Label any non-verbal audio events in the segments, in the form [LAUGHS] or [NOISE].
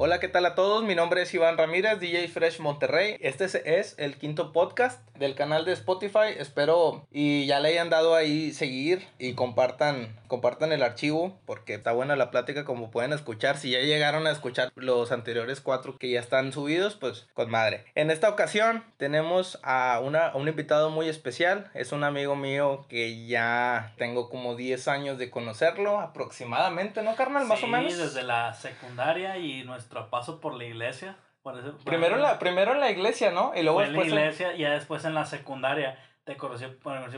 Hola, ¿qué tal a todos? Mi nombre es Iván Ramírez, DJ Fresh Monterrey. Este es el quinto podcast del canal de Spotify. Espero y ya le hayan dado ahí seguir y compartan, compartan el archivo porque está buena la plática como pueden escuchar. Si ya llegaron a escuchar los anteriores cuatro que ya están subidos, pues con madre. En esta ocasión tenemos a, una, a un invitado muy especial. Es un amigo mío que ya tengo como 10 años de conocerlo aproximadamente, ¿no, carnal? Más o menos. Sí, desde la secundaria y nuestro paso por la iglesia. primero, en la, primero en la iglesia, ¿no? Y luego después en la iglesia y ya después en la secundaria. Te conocí,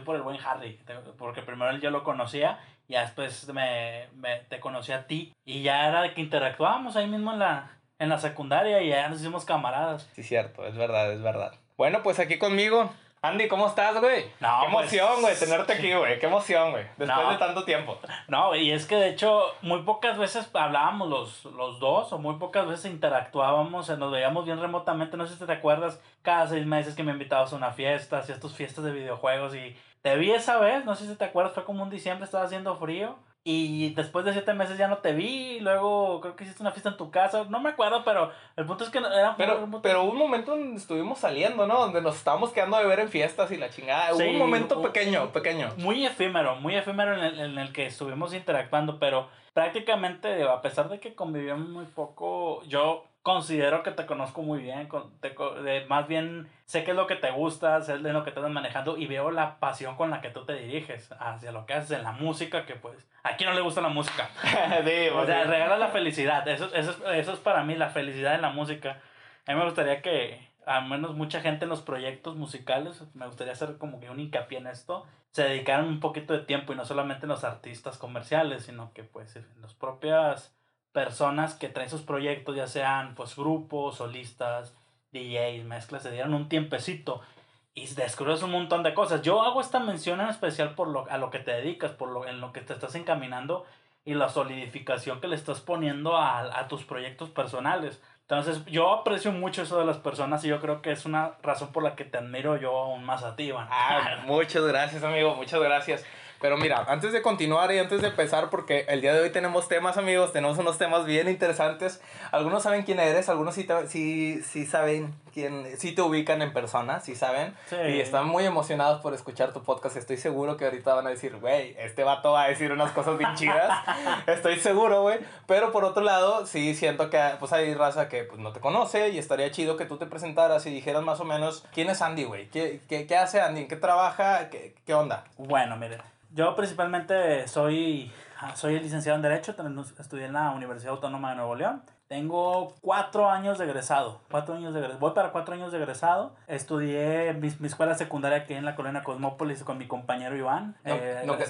por el buen Harry, porque primero él yo lo conocía y después me, te conocí a ti. Y ya era que interactuábamos ahí mismo en la, en la secundaria y ya nos hicimos camaradas. Sí, cierto, es verdad, es verdad. Bueno, pues aquí conmigo Andy, ¿cómo estás, güey? No, Qué pues, emoción, güey, tenerte aquí, güey. Qué emoción, güey. [LAUGHS] Después de tanto tiempo. No, y es que de hecho, muy pocas veces hablábamos los, los dos, o muy pocas veces interactuábamos, nos veíamos bien remotamente. No sé si te acuerdas, cada seis meses que me invitabas a una fiesta, hacías tus fiestas de videojuegos y te vi esa vez, no sé si te acuerdas, fue como un diciembre, estaba haciendo frío. Y después de siete meses ya no te vi. luego creo que hiciste una fiesta en tu casa. No me acuerdo, pero el punto es que era. Pero, pero hubo un momento donde estuvimos saliendo, ¿no? Donde nos estábamos quedando de ver en fiestas y la chingada. hubo un momento pequeño, pequeño. Muy efímero, muy efímero en el, en el que estuvimos interactuando. Pero prácticamente, a pesar de que convivíamos muy poco, yo considero que te conozco muy bien, te, más bien sé qué es lo que te gusta, sé de lo que estás manejando y veo la pasión con la que tú te diriges hacia lo que haces en la música, que pues, ¿a quién no le gusta la música? [LAUGHS] o sea, regala la felicidad, eso, eso, eso es para mí, la felicidad en la música. A mí me gustaría que, al menos mucha gente en los proyectos musicales, me gustaría hacer como que un hincapié en esto, se dedicaran un poquito de tiempo y no solamente en los artistas comerciales, sino que pues en las propias personas que traen sus proyectos, ya sean pues grupos, solistas, DJs, mezclas, se dieron un tiempecito y descubres un montón de cosas. Yo hago esta mención en especial por lo, a lo que te dedicas, por lo, en lo que te estás encaminando y la solidificación que le estás poniendo a, a tus proyectos personales. Entonces, yo aprecio mucho eso de las personas y yo creo que es una razón por la que te admiro yo aún más a ti, Iván. Ah, muchas gracias, amigo, muchas gracias. Pero mira, antes de continuar y antes de empezar, porque el día de hoy tenemos temas, amigos, tenemos unos temas bien interesantes. Algunos saben quién eres, algunos sí, sí, sí saben quién, sí te ubican en persona, sí saben. Y están muy emocionados por escuchar tu podcast. Estoy seguro que ahorita van a decir, güey, este vato va a decir unas cosas bien chidas. [LAUGHS] Estoy seguro, güey. Pero por otro lado, sí siento que pues hay raza que pues, no te conoce y estaría chido que tú te presentaras y dijeras más o menos quién es Andy, güey. ¿Qué, qué, qué hace Andy? ¿En qué trabaja? ¿Qué, qué onda? Bueno, mire. Yo principalmente soy, soy licenciado en Derecho, estudié en la Universidad Autónoma de Nuevo León. Tengo cuatro años de egresado, cuatro años de Voy para cuatro años de egresado. Estudié mi, escuela secundaria aquí en la colonia Cosmópolis con mi compañero Iván. No, eh, nunca,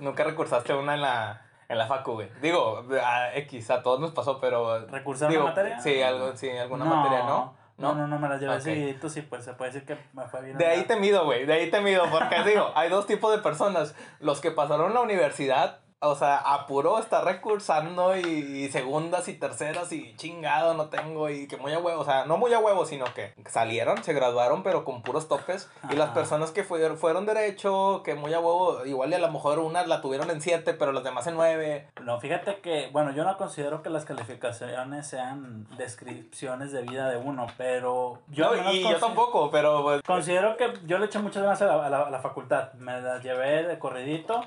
nunca, recursaste una en la, en la facu, güey. Digo, a X, a todos nos pasó, pero... ¿Recursar una materia? Sí, algo, sí alguna materia, ¿no? No, no, no me las llevé así. Tú sí, pues se puede decir que me fue bien. De ahí te mido, güey. De ahí te mido. Porque [LAUGHS] digo, hay dos tipos de personas. Los que pasaron la universidad o sea, apuró, está recursando y, segundas y terceras y chingado no tengo y que muy a huevo, o sea, no muy a huevo, sino que salieron, se graduaron, pero con puros topes. Y las personas que fueron, fueron derecho, que muy a huevo, igual y a lo mejor una la tuvieron en siete, pero las demás en nueve. No, fíjate que, bueno, yo no considero que las calificaciones sean descripciones de vida de uno, pero yo... y yo tampoco, pero... Pues, considero que yo le eché muchas ganas a la, facultad, me las llevé de corridito.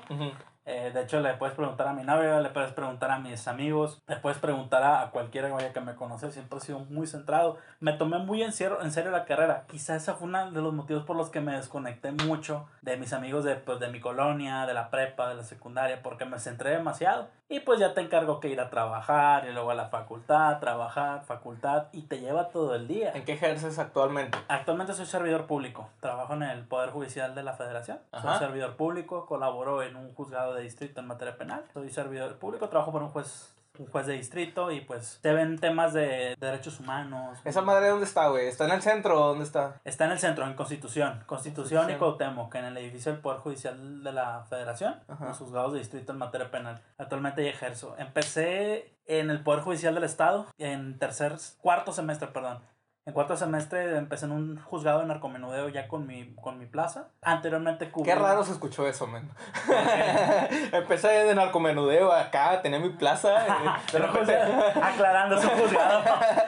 Eh, de hecho, le puedes preguntar a mi novia, le puedes preguntar a mis amigos, le puedes preguntar a, cualquiera que me conoce. Siempre he sido muy centrado. Me tomé muy en serio, en serio la carrera. Quizás ese fue uno de los motivos por los que me desconecté mucho de mis amigos de, pues, de mi colonia, de la prepa, de la secundaria, porque me centré demasiado. Y pues ya te encargo que ir a trabajar y luego a la facultad, trabajar, facultad, y te lleva todo el día. ¿En qué ejerces actualmente? Actualmente soy servidor público. Trabajo en el Poder Judicial de la Federación. Soy servidor público, colaboro en un juzgado de distrito en materia penal. Soy servidor público, trabajo por un juez un juez de distrito y pues te ven temas de, derechos humanos. ¿Esa madre dónde está, güey? ¿Está en el centro o dónde está? Está en el centro, en Constitución. Constitución, y Cuauhtémoc, en el edificio del Poder Judicial de la Federación, los juzgados de distrito en materia penal. Actualmente ejerzo. Empecé en el Poder Judicial del Estado en tercer, cuarto semestre, perdón En cuarto semestre empecé en un juzgado de narcomenudeo ya con mi, con mi plaza. Anteriormente cubrí... Qué raro se escuchó eso, men. [LAUGHS] empecé de narcomenudeo acá, tenía mi plaza. eh, [LAUGHS] de repente- Aclarando, es un juzgado.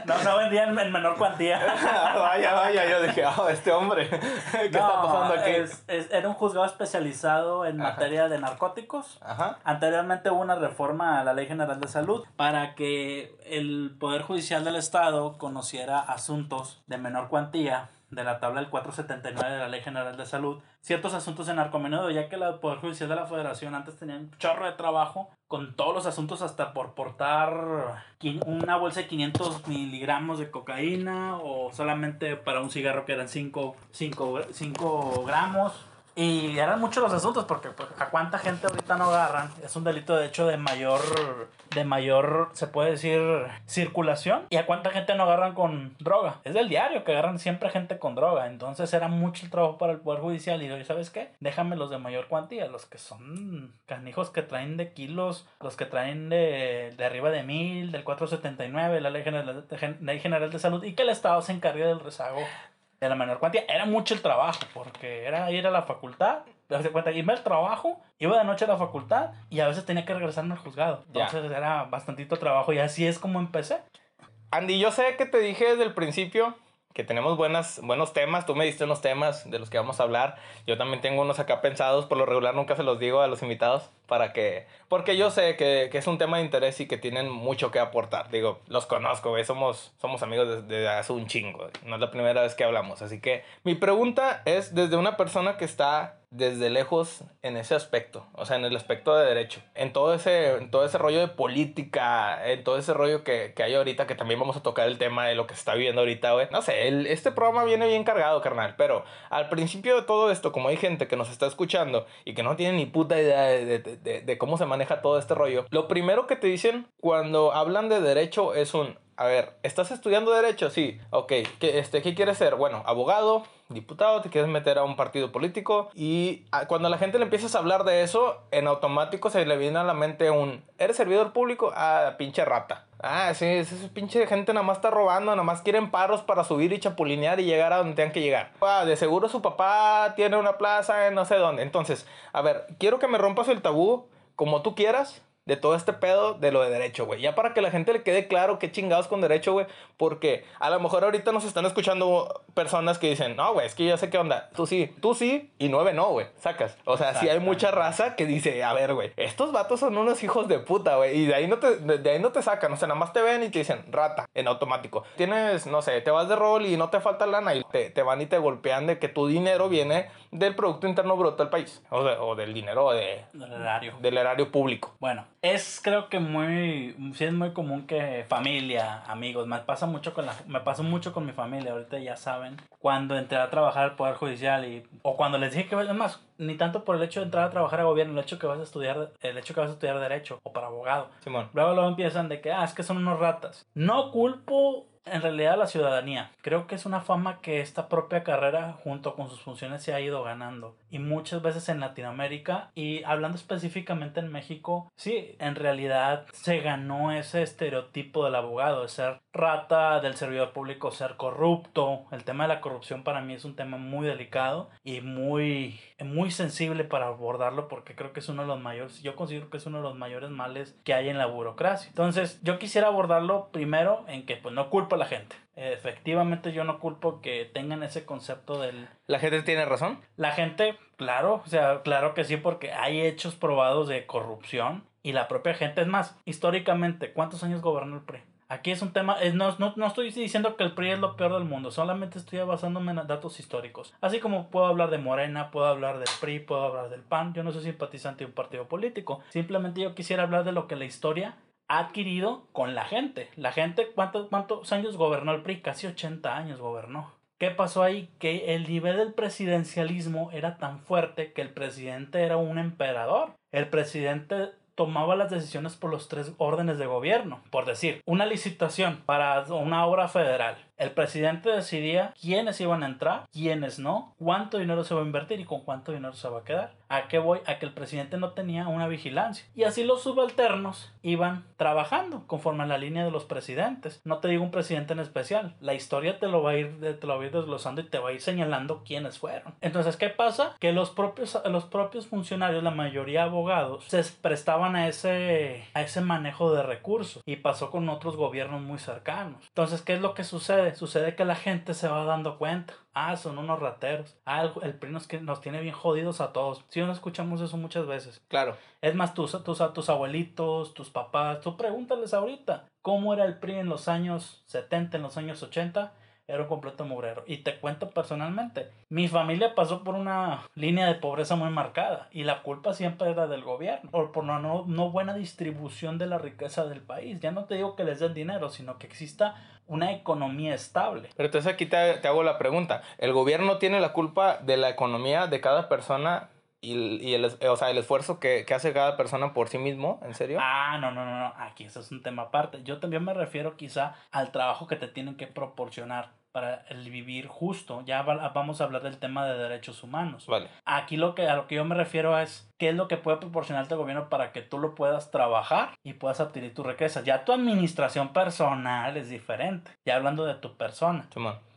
No, no vendía en, en menor cuantía. [LAUGHS] vaya, vaya, yo dije, oh, este hombre, ¿qué está pasando aquí? es- es- era un juzgado especializado en Ajá. materia de narcóticos. Ajá. Anteriormente hubo una reforma a la Ley General de Salud para que el Poder Judicial del Estado conociera asuntos de menor cuantía de la tabla del 479 de la Ley General de Salud, ciertos asuntos de narcomenudeo, ya que el Poder Judicial de la Federación antes tenía un chorro de trabajo con todos los asuntos hasta por portar una bolsa de 500 miligramos de cocaína o solamente para un cigarro que eran 5 gramos. Y eran muchos los asuntos porque pues, a cuánta gente ahorita no agarran. Es un delito de hecho de mayor, de mayor, se puede decir, circulación. Y a cuánta gente no agarran con droga. Es del diario que agarran siempre gente con droga. Entonces era mucho el trabajo para el Poder Judicial. Y yo, ¿sabes qué? Déjame los de mayor cuantía. Los que son canijos que traen de kilos. Los que traen de, de arriba de mil, del 479, la ley general, de, ley general de salud. Y que el Estado se encargue del rezago de la menor cuantía. Era mucho el trabajo, porque era ir a la facultad, das cuenta, irme al trabajo, iba de noche a la facultad y a veces tenía que regresarme al juzgado. Ya. Entonces era bastantito trabajo y así es como empecé. Andy, yo sé que te dije desde el principio que tenemos buenas, buenos temas. Tú me diste unos temas de los que vamos a hablar. Yo también tengo unos acá pensados. Por lo regular nunca se los digo a los invitados para que... Porque yo sé que, que es un tema de interés y que tienen mucho que aportar. Digo, los conozco, güey. Somos, somos amigos desde hace un chingo. No es la primera vez que hablamos. Así que mi pregunta es desde una persona que está desde lejos en ese aspecto, o sea, en el aspecto de derecho, en todo ese, en todo ese rollo de política, en todo ese rollo que, que hay ahorita, que también vamos a tocar el tema de lo que se está viviendo ahorita, güey. No sé, el- este programa viene bien cargado, carnal, pero al principio de todo esto, como hay gente que nos está escuchando y que no tiene ni puta idea de, de- de- de cómo se maneja todo este rollo, lo primero que te dicen cuando hablan de derecho es un, a ver, ¿estás estudiando derecho? Sí, ok. ¿Qué, este, ¿qué quieres ser? Bueno, abogado, diputado, te quieres meter a un partido político. Y ah, cuando a la gente le empiezas a hablar de eso, en automático se le viene a la mente un, ¿eres servidor público? Ah, pinche rata. Ah, sí, esa pinche gente nada más está robando, nada más quieren paros para subir y chapulinear y llegar a donde tengan que llegar. Ah, de seguro su papá tiene una plaza en no sé dónde. Entonces, a ver, quiero que me rompas el tabú como tú quieras de todo este pedo de lo de derecho, güey. Ya para que la gente le quede claro qué chingados con derecho, güey. Porque a lo mejor ahorita nos están escuchando personas que dicen, no, güey, es que yo sé qué onda. Tú sí, tú sí y nueve no, güey. Sacas. O sea, sí hay mucha raza que dice, a ver, güey, estos vatos son unos hijos de puta, güey. Y de ahí, no te, de, de ahí no te sacan. O sea, nada más te ven y te dicen, rata, en automático. Tienes, no sé, te vas de rol y no te falta lana y te, te van y te golpean de que tu dinero viene del Producto Interno Bruto del país. O, de- o del dinero de, Del erario. del erario público. Bueno, es creo que muy, sí es muy común que familia, amigos, me pasa mucho con la, me pasó mucho con mi familia, ahorita ya saben, cuando entré a trabajar al Poder Judicial y, o cuando les dije que, es más, ni tanto por el hecho de entrar a trabajar a gobierno, el hecho que vas a estudiar, el hecho que vas a estudiar derecho o para abogado. Simón. Luego luego empiezan de que, ah, es que son unos ratas. No culpo en realidad la ciudadanía. Creo que es una fama que esta propia carrera junto con sus funciones se ha ido ganando. Y muchas veces en Latinoamérica y hablando específicamente en México, sí, en realidad se ganó ese estereotipo del abogado, de ser rata, del servidor público, ser corrupto. El tema de la corrupción para mí es un tema muy delicado y muy, muy sensible para abordarlo porque creo que es uno de los mayores, yo considero que es uno de los mayores males que hay en la burocracia. Entonces, yo quisiera abordarlo primero en que pues no culpo a la gente. Efectivamente, yo no culpo que tengan ese concepto del... La gente tiene razón. La gente, claro, o sea, claro que sí, porque hay hechos probados de corrupción y la propia gente, es más, históricamente, ¿cuántos años gobernó el PRI? Aquí es un tema, es- no, no, no estoy diciendo que el PRI es lo peor del mundo, solamente estoy basándome en datos históricos. Así como puedo hablar de Morena, puedo hablar del PRI, puedo hablar del PAN, yo no soy simpatizante de un partido político, simplemente yo quisiera hablar de lo que la historia adquirido con la gente. La gente, ¿cuántos, cuántos años gobernó el PRI? Casi 80 años gobernó. ¿Qué pasó ahí? Que el nivel del presidencialismo era tan fuerte que el presidente era un emperador. El presidente tomaba las decisiones por los tres órdenes de gobierno. Por decir, una licitación para una obra federal. El presidente decidía quiénes iban a entrar, quiénes no, cuánto dinero se va a invertir y con cuánto dinero se va a quedar. ¿A qué voy? A que el presidente no tenía una vigilancia. Y así los subalternos iban trabajando conforme a la línea de los presidentes. No te digo un presidente en especial. La historia te lo va a ir, te lo va a ir desglosando y te va a ir señalando quiénes fueron. Entonces, ¿qué pasa? Que los propios, los propios funcionarios, la mayoría abogados, se prestaban a ese, a ese manejo de recursos. Y pasó con otros gobiernos muy cercanos. Entonces, ¿qué es lo que sucede? Sucede que la gente se va dando cuenta. Ah, son unos rateros. Ah, el, PRI nos, nos tiene bien jodidos a todos. Si no escuchamos eso muchas veces. Claro. Es más, tus, tus, tus abuelitos, tus papás, tú pregúntales ahorita cómo era el PRI en los años 70, en los años 80 era un completo mugrero. Y te cuento personalmente, mi familia pasó por una línea de pobreza muy marcada y la culpa siempre era del gobierno por, por no, no, no buena distribución de la riqueza del país. Ya no te digo que les den dinero, sino que exista una economía estable. Pero entonces aquí te, te hago la pregunta, ¿el gobierno tiene la culpa de la economía de cada persona y, y, el, o sea, el esfuerzo que, que, hace cada persona por sí mismo, ¿en serio? Ah, no, no, no, no, aquí eso es un tema aparte. Yo también me refiero quizá al trabajo que te tienen que proporcionar para el vivir justo. Ya vamos a hablar del tema de derechos humanos. Vale. Aquí lo que a lo que yo me refiero es qué es lo que puede proporcionarte el gobierno para que tú lo puedas trabajar y puedas adquirir tu riqueza. Ya tu administración personal es diferente. Ya hablando de tu persona.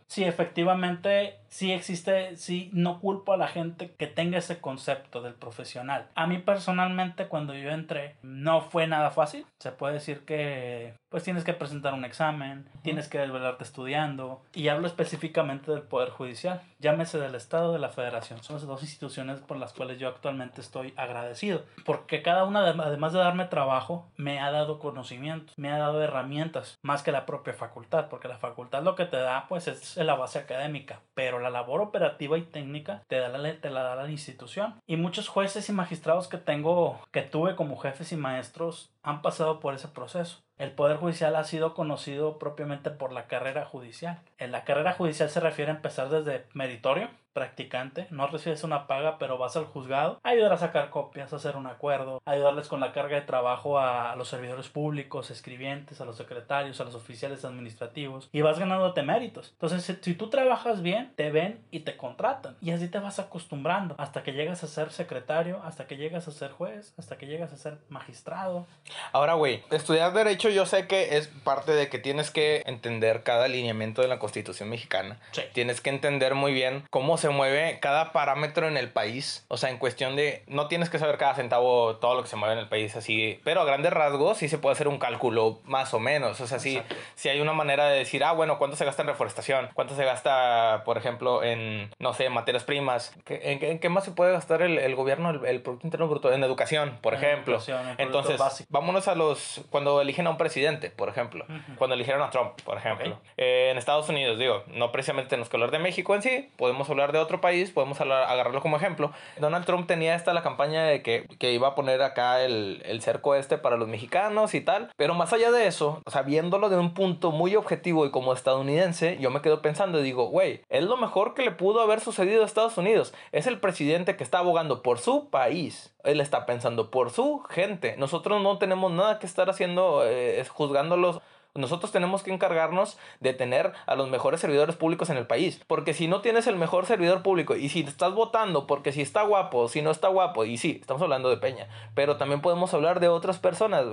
Sí, efectivamente, sí existe, sí, no culpo a la gente que tenga ese concepto del profesional. A mí personalmente, cuando yo entré, no fue nada fácil. Se puede decir que, pues tienes que presentar un examen, tienes que desvelarte estudiando. Y hablo específicamente del Poder Judicial, llámese del Estado, de la Federación. Son las dos instituciones por las cuales yo actualmente estoy agradecido. Porque cada una, además de darme trabajo, me ha dado conocimientos, me ha dado herramientas, más que la propia facultad. Porque la facultad lo que te da, pues, es la base académica, pero la labor operativa y técnica te, la, te la da la institución. Y muchos jueces y magistrados que tengo, que tuve como jefes y maestros, han pasado por ese proceso. El Poder Judicial ha sido conocido propiamente por la carrera judicial. En la carrera judicial se refiere a empezar desde meritorio, practicante, no recibes una paga, pero vas al juzgado a ayudar a sacar copias, a hacer un acuerdo, a ayudarles con la carga de trabajo a los servidores públicos, escribientes, a los secretarios, a los oficiales administrativos y vas ganándote méritos. Entonces, si tú trabajas bien, te ven y te contratan y así te vas acostumbrando hasta que llegas a ser secretario, hasta que llegas a ser juez, hasta que llegas a ser magistrado. Ahora, güey, estudiar derecho yo sé que es parte de que tienes que entender cada alineamiento de la Constitución mexicana. Sí. Tienes que entender muy bien cómo se mueve cada parámetro en el país. O sea, en cuestión de. No tienes que saber cada centavo, todo lo que se mueve en el país así. Pero a grandes rasgos sí se puede hacer un cálculo más o menos. O sea, sí, sí hay una manera de decir, ah, bueno, ¿cuánto se gasta en reforestación? ¿Cuánto se gasta, por ejemplo, en, no sé, materias primas? ¿En, en, qué más se puede gastar el, el gobierno, el, el, Producto Interno Bruto? En educación, por En ejemplo. educación, en Entonces, vámonos a los. Cuando eligen a un presidente, por ejemplo. Cuando eligieron a Trump, por ejemplo. Eh, en Estados Unidos, digo, no precisamente tenemos que hablar de México en sí, podemos hablar de otro país, podemos agarrarlo como ejemplo. Donald Trump tenía esta la campaña de que, que iba a poner acá el, el cerco este para los mexicanos y tal. Pero más allá de eso, o sea, viéndolo de un punto muy objetivo y como estadounidense, yo me quedo pensando y digo, güey, es lo mejor que le pudo haber sucedido a Estados Unidos. Es el presidente que está abogando por su país. Él está pensando por su gente. Nosotros no tenemos nada que estar haciendo, eh, juzgándolos. Nosotros tenemos que encargarnos de tener a los mejores servidores públicos en el país. Porque si no tienes el mejor servidor público y si estás votando porque si está guapo, si no está guapo, y sí, estamos hablando de Peña, pero también podemos hablar de otras personas.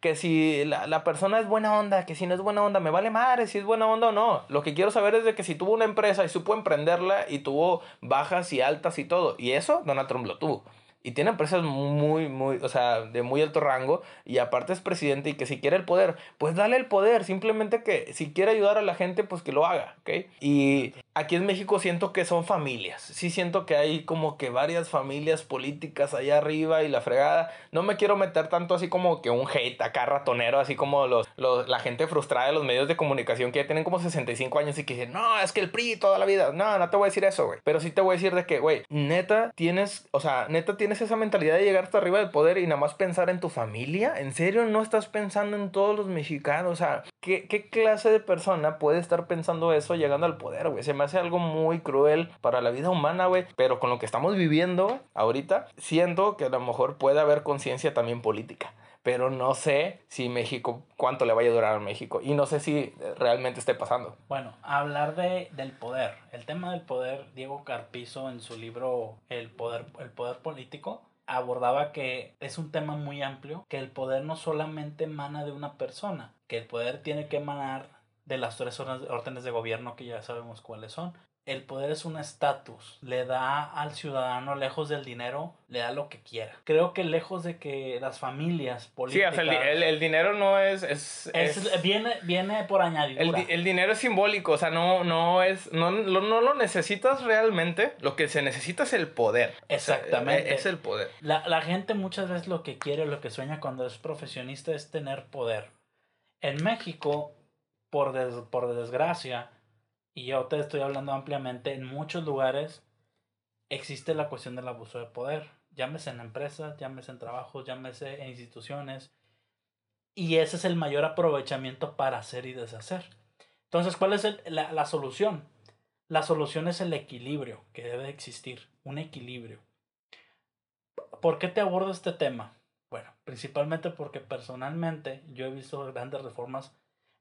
Que si la, la persona es buena onda, que si no es buena onda, me vale madre si es buena onda o no. Lo que quiero saber es de que si tuvo una empresa y supo emprenderla y tuvo bajas y altas y todo. Y eso Donald Trump lo tuvo. Y tiene empresas muy, muy, o sea, de muy alto rango. Y aparte es presidente y que si quiere el poder, pues dale el poder. Simplemente que si quiere ayudar a la gente, pues que lo haga, ¿ok? Y aquí en México siento que son familias. Sí siento que hay como que varias familias políticas allá arriba y la fregada. No me quiero meter tanto así como que un hate acá ratonero, así como los, los, la gente frustrada de los medios de comunicación que ya tienen como 65 años y que dicen, no, es que el PRI toda la vida. No, no te voy a decir eso, güey. Pero sí te voy a decir de que, güey, neta tienes, o sea, neta tienes esa mentalidad de llegar hasta arriba del poder y nada más pensar en tu familia. ¿En serio no estás pensando en todos los mexicanos? O sea, ¿qué, qué clase de persona puede estar pensando eso llegando al poder, güey? Se me hace algo muy cruel para la vida humana, güey. Pero con lo que estamos viviendo ahorita, siento que a lo mejor puede haber conciencia también política. Pero no sé si México, cuánto le vaya a durar a México. Y no sé si realmente esté pasando. Bueno, hablar de, del poder. El tema del poder, Diego Carpizo en su libro El poder, el poder político abordaba que es un tema muy amplio, que el poder no solamente emana de una persona, que el poder tiene que emanar de las tres órdenes de gobierno que ya sabemos cuáles son. El poder es un estatus, le da al ciudadano lejos del dinero, le da lo que quiera. Creo que lejos de que las familias políticas... Sí, el, el, dinero no es... es, viene, viene por añadidura. El, el, dinero es simbólico, o sea, no, no es... No, no, no, lo necesitas realmente, lo que se necesita es el poder. Exactamente. es el poder. La, la gente muchas veces lo que quiere, lo que sueña cuando es profesionista es tener poder. En México por, por desgracia, y yo te estoy hablando ampliamente, en muchos lugares existe la cuestión del abuso de poder. Llámese en empresas, llámese en trabajos, llámese en instituciones. Y ese es el mayor aprovechamiento para hacer y deshacer. Entonces, ¿cuál es la, la solución? La solución es el equilibrio que debe existir, un equilibrio. ¿Por qué te abordo este tema? Bueno, principalmente porque personalmente yo he visto grandes reformas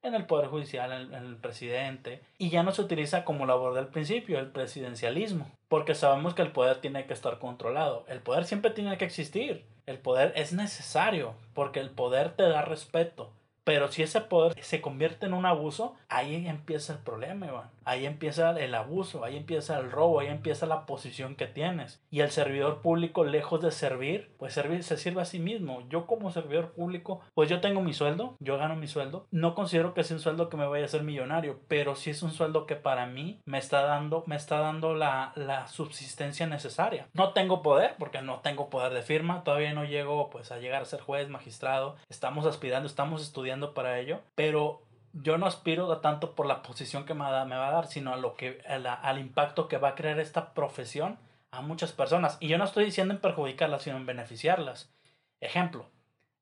en el Poder Judicial, en el, presidente, y ya no se utiliza como lo abordé al principio, el presidencialismo, porque sabemos que el poder tiene que estar controlado, el poder siempre tiene que existir, el poder es necesario, porque el poder te da respeto, pero si ese poder se convierte en un abuso, ahí empieza el problema, Iván. Ahí empieza el abuso, ahí empieza el robo, ahí empieza la posición que tienes. Y el servidor público, lejos de servir, pues servir, se sirve a sí mismo. Yo como servidor público, pues yo tengo mi sueldo, yo gano mi sueldo. No considero que sea un sueldo que me vaya a hacer millonario, pero sí es un sueldo que para mí me está dando, me está dando la, la subsistencia necesaria. No tengo poder, porque no tengo poder de firma, todavía no llego pues a llegar a ser juez, magistrado. Estamos aspirando, estamos estudiando para ello, pero yo no aspiro a tanto por la posición que me, va a dar, sino a lo que, al impacto que va a crear esta profesión a muchas personas. Y yo no estoy diciendo en perjudicarlas, sino en beneficiarlas. Ejemplo,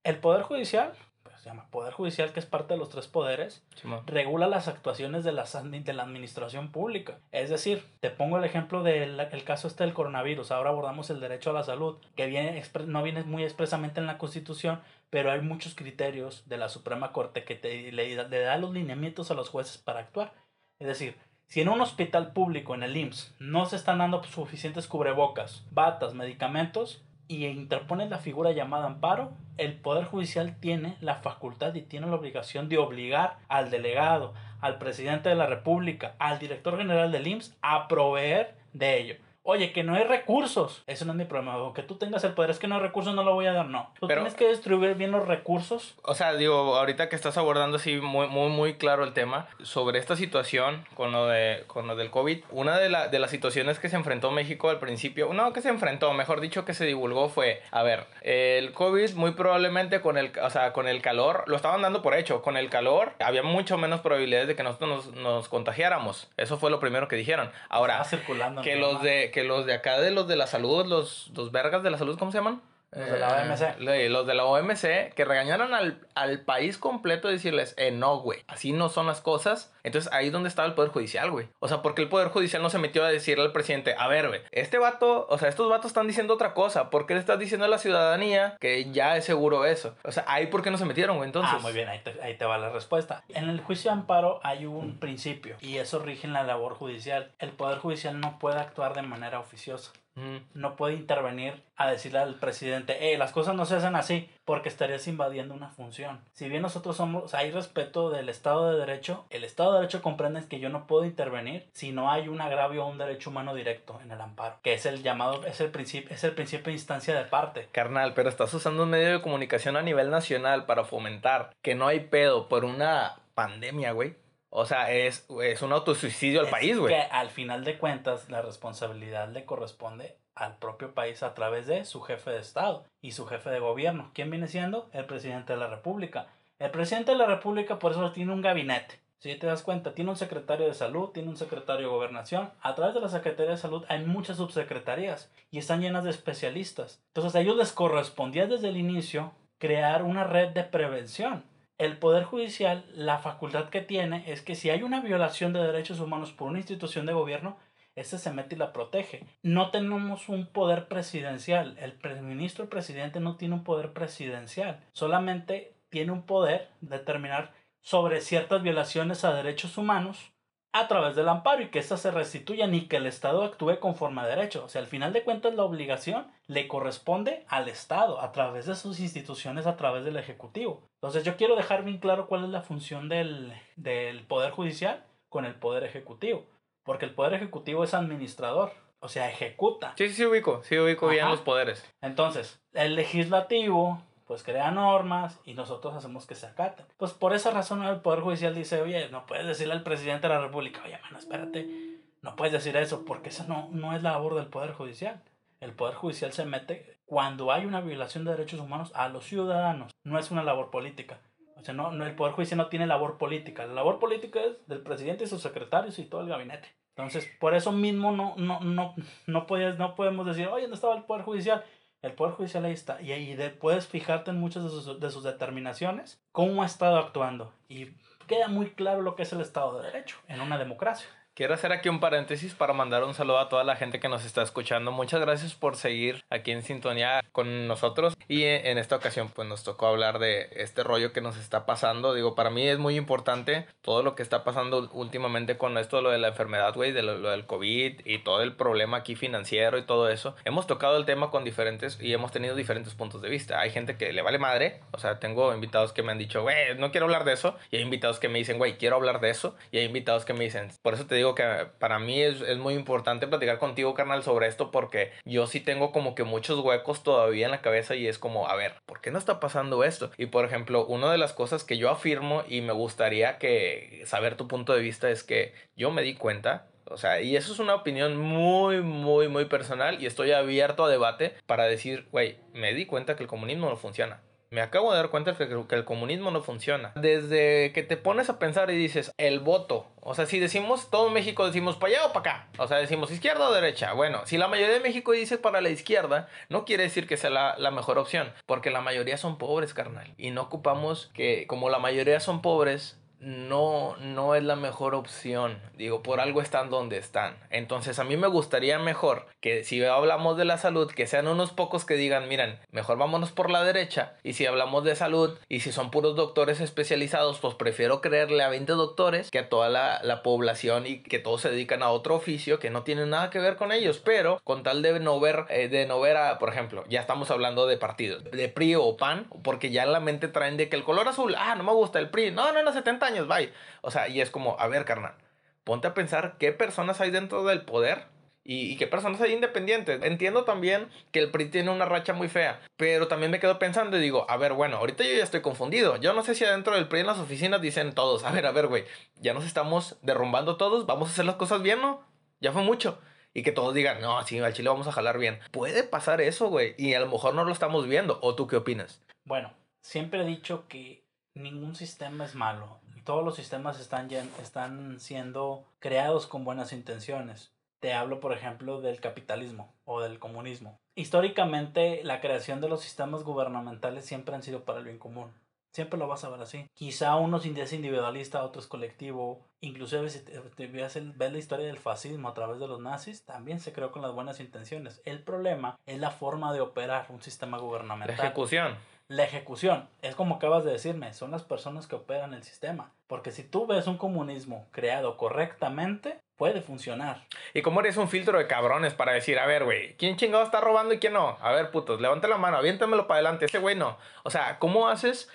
el Poder Judicial se llama Poder Judicial, que es parte de los tres poderes, regula las actuaciones de la, de la administración pública. Es decir, te pongo el ejemplo del el caso este del coronavirus. Ahora abordamos el derecho a la salud, que viene, no viene muy expresamente en la Constitución, pero hay muchos criterios de la Suprema Corte que le, le da los lineamientos a los jueces para actuar. Es decir, si en un hospital público, en el IMSS, no se están dando suficientes cubrebocas, batas, medicamentos, y interpone la figura llamada amparo, el Poder Judicial tiene la facultad y tiene la obligación de obligar al delegado, al presidente de la República, al director general del IMSS a proveer de ello. Oye, que no hay recursos. Eso no es mi problema. que tú tengas el poder, es que no hay recursos, no lo voy a dar. No. Tú tienes que distribuir bien los recursos. O sea, digo, ahorita que estás abordando así muy, muy, muy claro el tema sobre esta situación con lo, de, con lo del COVID, una de, la, de las situaciones que se enfrentó México al principio, no que se enfrentó, mejor dicho que se divulgó fue, a ver, el COVID muy probablemente con el, o sea, con el calor, lo estaban dando por hecho, con el calor había mucho menos probabilidades de que nosotros nos, nos contagiáramos. Eso fue lo primero que dijeron. Ahora, circulando que los de que los de acá, de los de la salud, los, los vergas de la salud, ¿cómo se llaman? Los de la OMC. Eh, los de la OMC que regañaron al, al país completo y decirles, eh, no, güey, así no son las cosas. Entonces ahí es donde estaba el Poder Judicial, güey. O sea, porque el Poder Judicial no se metió a decirle al presidente, a ver, güey, este vato, o sea, estos vatos están diciendo otra cosa. ¿Por qué le estás diciendo a la ciudadanía que ya es seguro eso? O sea, ahí por qué no se metieron, güey, entonces. Ah, muy bien, ahí te, ahí te va la respuesta. En el juicio de amparo hay un principio y eso rige en la labor judicial. El Poder Judicial no puede actuar de manera oficiosa no puede intervenir a decirle al presidente, eh, las cosas no se hacen así, porque estarías invadiendo una función. Si bien nosotros somos, hay respeto del Estado de Derecho, el Estado de Derecho comprende que yo no puedo intervenir si no hay un agravio o un derecho humano directo en el amparo, que es el llamado, es el principio, es el principio de instancia de parte. Carnal, pero estás usando un medio de comunicación a nivel nacional para fomentar que no hay pedo por una pandemia, güey. O sea, es, es un autosuicidio al país, güey. Que al final de cuentas la responsabilidad le corresponde al propio país a través de su jefe de Estado y su jefe de gobierno. ¿Quién viene siendo? El presidente de la República. El presidente de la República por eso tiene un gabinete. Si te das cuenta, tiene un secretario de salud, tiene un secretario de gobernación. A través de la Secretaría de Salud hay muchas subsecretarías y están llenas de especialistas. Entonces a ellos les correspondía desde el inicio crear una red de prevención el Poder Judicial, la facultad que tiene es que si hay una violación de derechos humanos por una institución de gobierno, ese se mete y la protege. No tenemos un poder presidencial. El ministro presidente no tiene un poder presidencial. Solamente tiene un poder de determinar sobre ciertas violaciones a derechos humanos a través del amparo y que éstas se restituyan y que el Estado actúe conforme a derecho. O sea, al final de cuentas la obligación le corresponde al Estado a través de sus instituciones, a través del Ejecutivo. Entonces yo quiero dejar bien claro cuál es la función del, del Poder Judicial con el Poder Ejecutivo. Porque el Poder Ejecutivo es administrador, o sea, ejecuta. Sí, sí, ubico, sí ubico bien los poderes. Entonces, el legislativo pues crea normas y nosotros hacemos que se acaten. Pues por esa razón el Poder Judicial dice, oye, no puedes decirle al presidente de la República, oye, mano, espérate, no puedes decir eso, porque eso no, no es la labor del Poder Judicial. El Poder Judicial se mete cuando hay una violación de derechos humanos a los ciudadanos, no es una labor política. O sea, no, no, el Poder Judicial no tiene labor política. La labor política es del presidente y sus secretarios y todo el gabinete. Entonces, por eso mismo no, no, no, no, puedes, no podemos decir, oye, ¿dónde estaba el Poder Judicial? El Poder Judicial ahí está. Y ahí puedes fijarte en muchas de sus, de sus determinaciones, cómo ha estado actuando. Y queda muy claro lo que es el Estado de Derecho en una democracia. Quiero hacer aquí un paréntesis para mandar un saludo a toda la gente que nos está escuchando. Muchas gracias por seguir aquí en sintonía con nosotros. Y en esta ocasión pues nos tocó hablar de este rollo que nos está pasando. Digo, para mí es muy importante todo lo que está pasando últimamente con esto, lo de la enfermedad, güey, de lo, del COVID y todo el problema aquí financiero y todo eso. Hemos tocado el tema con diferentes y hemos tenido diferentes puntos de vista. Hay gente que le vale madre. O sea, tengo invitados que me han dicho, güey, no quiero hablar de eso. Y hay invitados que me dicen, güey, quiero hablar de eso. Y hay invitados que me dicen, por eso te digo que para mí es, es, muy importante platicar contigo, carnal, sobre esto porque yo sí tengo como que muchos huecos todavía en la cabeza y es como, a ver, ¿por qué no está pasando esto? Y por ejemplo, una de las cosas que yo afirmo y me gustaría que saber tu punto de vista es que yo me di cuenta o sea, y eso es una opinión muy, muy, muy personal y estoy abierto a debate para decir, güey, me di cuenta que el comunismo no funciona. Me acabo de dar cuenta que, el comunismo no funciona. Desde que te pones a pensar y dices, el voto. O sea, si decimos todo México, decimos para allá o para acá. O sea, decimos izquierda o derecha. Bueno, si la mayoría de México dice para la izquierda, no quiere decir que sea la, la mejor opción. Porque la mayoría son pobres, carnal. Y no ocupamos que, como la mayoría son pobres, no, no es la mejor opción. Digo, por algo están donde están. Entonces a mí me gustaría mejor que si hablamos de la salud, que sean unos pocos que digan, miren, mejor vámonos por la derecha. Y si hablamos de salud y si son puros doctores especializados, pues prefiero creerle a 20 doctores que a toda la, población y que todos se dedican a otro oficio que no tiene nada que ver con ellos. Pero con tal de no ver, eh, de no ver a, por ejemplo, ya estamos hablando de partidos, de PRI o PAN, porque ya la mente traen de que el color azul, ah, no me gusta el PRI, no, no, no, 70 años, bye. O sea, y es como, a ver, carnal, ponte a pensar qué personas hay dentro del poder y, qué personas hay independientes. Entiendo también que el PRI tiene una racha muy fea, pero también me quedo pensando y digo, a ver, bueno, ahorita yo ya estoy confundido. Yo no sé si adentro del PRI en las oficinas dicen todos, a ver, a ver, güey, ya nos estamos derrumbando todos, vamos a hacer las cosas bien, ¿no? Ya fue mucho. Y que todos digan, no, sí, al chile vamos a jalar bien. Puede pasar eso, güey, y a lo mejor no lo estamos viendo. ¿O tú qué opinas? Bueno, siempre he dicho que ningún sistema es malo todos los sistemas están, están siendo creados con buenas intenciones. Te hablo, por ejemplo, del capitalismo o del comunismo. Históricamente, la creación de los sistemas gubernamentales siempre han sido para el bien común. Siempre lo vas a ver así. Quizá unos es individualista, otros colectivo. Inclusive si te, ves la historia del fascismo a través de los nazis, también se creó con las buenas intenciones. El problema es la forma de operar un sistema gubernamental. La ejecución. La ejecución, es como acabas de decirme, son las personas que operan el sistema. Porque si tú ves un comunismo creado correctamente, puede funcionar. ¿Y cómo eres un filtro de cabrones para decir, a ver, güey, ¿quién chingado está robando y quién no? A ver, putos, levante la mano, aviéntamelo para adelante, ese güey no. O sea, ¿cómo haces,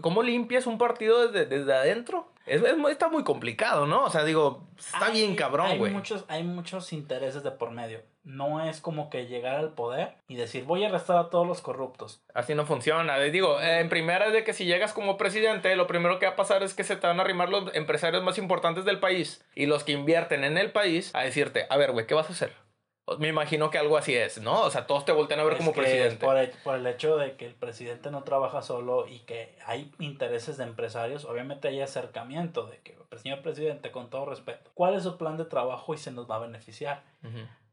cómo limpias un partido desde, desde adentro? Es, está muy complicado, ¿no? O sea, digo, está bien cabrón, güey. Muchos, hay muchos intereses de por medio. No es como que llegar al poder y decir, voy a arrestar a todos los corruptos. Así no funciona. Les digo, en primera es de que si llegas como presidente, lo primero que va a pasar es que se te van a arrimar los empresarios más importantes del país y los que invierten en el país a decirte, a ver, güey, ¿qué vas a hacer? Me imagino que algo así es, ¿no? O sea, todos te voltean a ver como presidente. Por el, por el hecho de que el presidente no trabaja solo y que hay intereses de empresarios, obviamente hay acercamiento de que, señor presidente, con todo respeto, ¿cuál es su plan de trabajo y se nos va a beneficiar?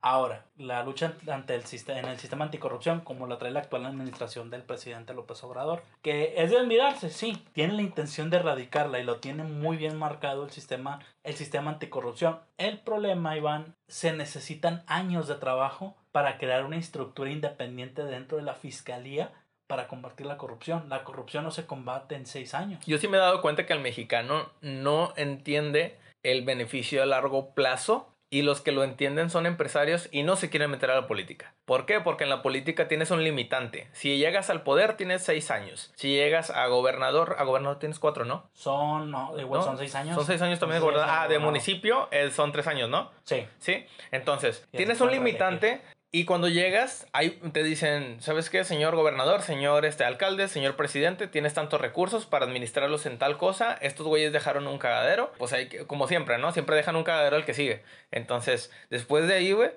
Ahora, la lucha ante el sistema, en el sistema anticorrupción, como la trae la actual administración del presidente López Obrador, que es de admirarse, sí, tiene la intención de erradicarla y lo tiene muy bien marcado el sistema, el sistema anticorrupción. El problema, Iván, se necesitan años de trabajo para crear una estructura independiente dentro de la fiscalía para combatir la corrupción. La corrupción no se combate en seis años. Yo sí me he dado cuenta que el mexicano no entiende el beneficio a largo plazo y los que lo entienden son empresarios y no se quieren meter a la política. ¿Por qué? Porque en la política tienes un limitante. Si llegas al poder tienes seis años. Si llegas a gobernador, a gobernador tienes cuatro, ¿no? Son, no, igual son seis años. Son seis años también de gobernador. Ah, de municipio eh, son tres años, ¿no? Sí. Sí. Entonces, tienes un limitante y cuando llegas, ahí te dicen, ¿sabes qué, señor gobernador, señor este alcalde, señor presidente, tienes tantos recursos para administrarlos en tal cosa? Estos güeyes dejaron un cagadero. Pues hay que, como siempre, ¿no? Siempre dejan un cagadero al que sigue. Entonces, después de ahí, güey,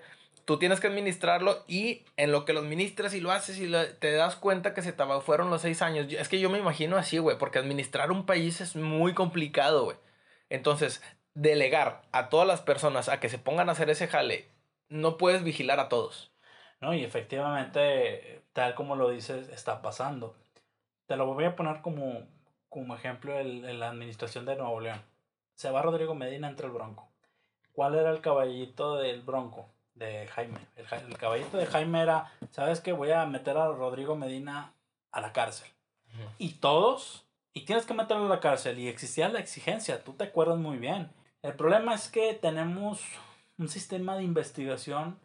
tú tienes que administrarlo y en lo que lo administras y lo haces y te das cuenta que se te fueron los seis años. Es que yo me imagino así, güey, porque administrar un país es muy complicado, güey. Entonces, delegar a todas las personas a que se pongan a hacer ese jale no puedes vigilar a todos. No, y efectivamente, tal como lo dices, está pasando. Te lo voy a poner como, como ejemplo en la administración de Nuevo León. Se va Rodrigo Medina entre el Bronco. ¿Cuál era el caballito del Bronco? De Jaime. El, el caballito de Jaime era, ¿sabes qué? Voy a meter a Rodrigo Medina a la cárcel. Y todos, y tienes que meterlo a la cárcel. Y existía la exigencia, tú te acuerdas muy bien. El problema es que tenemos un sistema de investigación,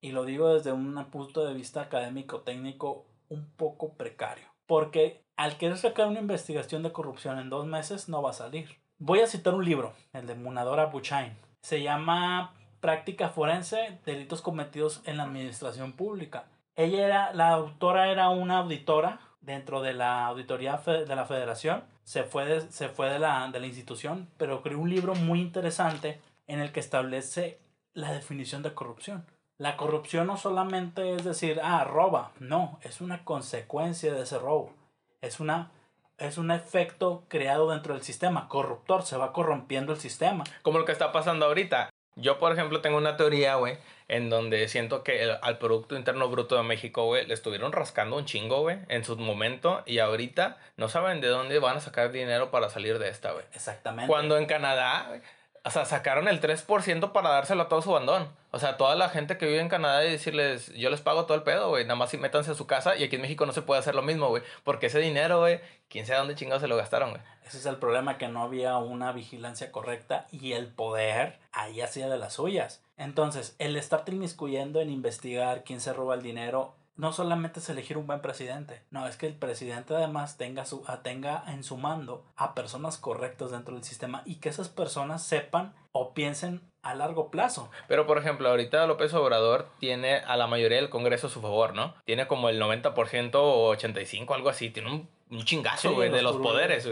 y lo digo desde un punto de vista académico técnico, un poco precario. Porque al querer sacar una investigación de corrupción en dos meses no va a salir. Voy a citar un libro, el de Munadora Buchain. Se llama Práctica Forense, Delitos Cometidos en la Administración Pública. Ella era, la autora era una auditora dentro de la auditoría de la federación. Se fue, de, se fue de, la, de la institución, pero creó un libro muy interesante en el que establece la definición de corrupción. La corrupción no solamente es decir, ah, roba, no, es una consecuencia de ese robo. Es, una, es un efecto creado dentro del sistema, corruptor, se va corrompiendo el sistema. Como lo que está pasando ahorita. Yo, por ejemplo, tengo una teoría, güey, en donde siento que al Producto Interno Bruto de México, güey, le estuvieron rascando un chingo, güey, en su momento y ahorita no saben de dónde van a sacar dinero para salir de esta, güey. Exactamente. Cuando en Canadá, o sea, sacaron el 3% para dárselo a todo su bandón. O sea, toda la gente que vive en Canadá y decirles, yo les pago todo el pedo, güey, nada más si métanse a su casa. Y aquí en México no se puede hacer lo mismo, güey. Porque ese dinero, güey, quién sabe dónde chingados se lo gastaron, güey. Ese es el problema, que no había una vigilancia correcta y el poder ahí hacía de las suyas. Entonces, el estar inmiscuyendo en investigar quién se roba el dinero no solamente es elegir un buen presidente, no, es que el presidente además tenga, su, tenga en su mando a personas correctas dentro del sistema y que esas personas sepan o piensen a largo plazo. Pero por ejemplo, ahorita López Obrador tiene a la mayoría del Congreso a su favor, ¿no? Tiene como el 90% o 85%, algo así, tiene un, un chingazo, güey, de los poderes.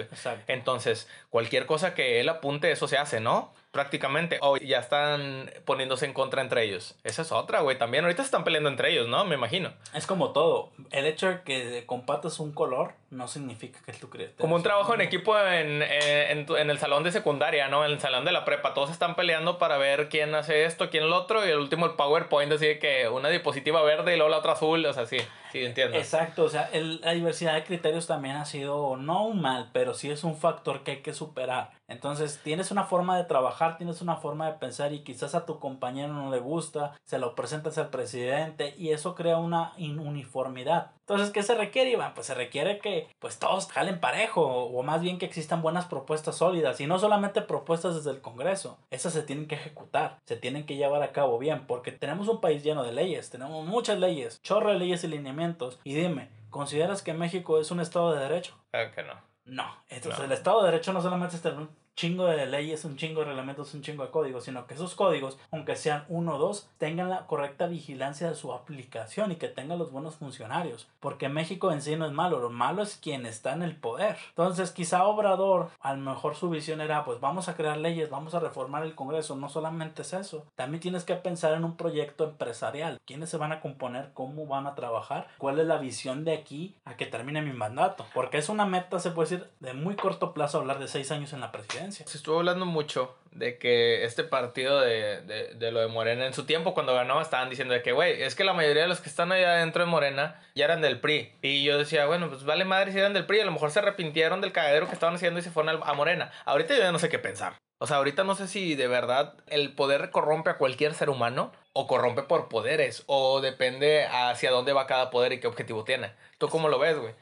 Entonces, cualquier cosa que él apunte, eso se hace, ¿no? Prácticamente. O ya están poniéndose en contra entre ellos. Esa es otra, güey. También ahorita se están peleando entre ellos, ¿no? Me imagino. Es como todo. El hecho de que compartas un color no significa que tú crees. Como un trabajo en equipo en, en, en, el salón de secundaria, ¿no? En el salón de la prepa. Todos están peleando para ver quién hace esto, quién lo otro. Y el último, el PowerPoint, decide que una diapositiva verde y luego la otra azul. O sea, sí, sí, entiendo. Exacto. O sea, la diversidad de criterios también ha sido no un mal, pero sí es un factor que hay que superar. Entonces, tienes una forma de trabajar, tienes una forma de pensar y quizás a tu compañero no le gusta, se lo presentas al presidente y eso crea una inuniformidad. Entonces, ¿qué se requiere, Iván? Pues se requiere que pues todos jalen parejo o más bien que existan buenas propuestas sólidas y no solamente propuestas desde el Congreso. Esas se tienen que ejecutar, se tienen que llevar a cabo bien porque tenemos un país lleno de leyes, tenemos muchas leyes, chorro de leyes y lineamientos. Y dime, ¿consideras que México es un Estado de Derecho? Claro que no. No, entonces el Estado de Derecho no solamente está en un chingo de leyes, un chingo de reglamentos, un chingo de códigos, sino que esos códigos, aunque sean uno o dos, tengan la correcta vigilancia de su aplicación y que tengan los buenos funcionarios. Porque México en sí no es malo, lo malo es quien está en el poder. Entonces, quizá Obrador, a lo mejor su visión era, pues vamos a crear leyes, vamos a reformar el Congreso. No solamente es eso, también tienes que pensar en un proyecto empresarial. ¿Quiénes se van a componer? ¿Cómo van a trabajar? ¿Cuál es la visión de aquí a que termine mi mandato? Porque es una meta, se puede decir, de muy corto plazo hablar de seis años en la presidencia Se estuvo hablando mucho de que este partido de, de, de lo de Morena, en su tiempo cuando ganó, estaban diciendo de que, güey, es que la mayoría de los que están allá adentro de Morena ya eran del PRI. Y yo decía, bueno, pues vale madre si eran del PRI, a lo mejor se arrepintieron del cagadero que estaban haciendo y se fueron a Morena. Ahorita yo ya no sé qué pensar. O sea, ahorita no sé si de verdad el poder corrompe a cualquier ser humano o corrompe por poderes o depende hacia dónde va cada poder y qué objetivo tiene. ¿Tú cómo lo ves, güey?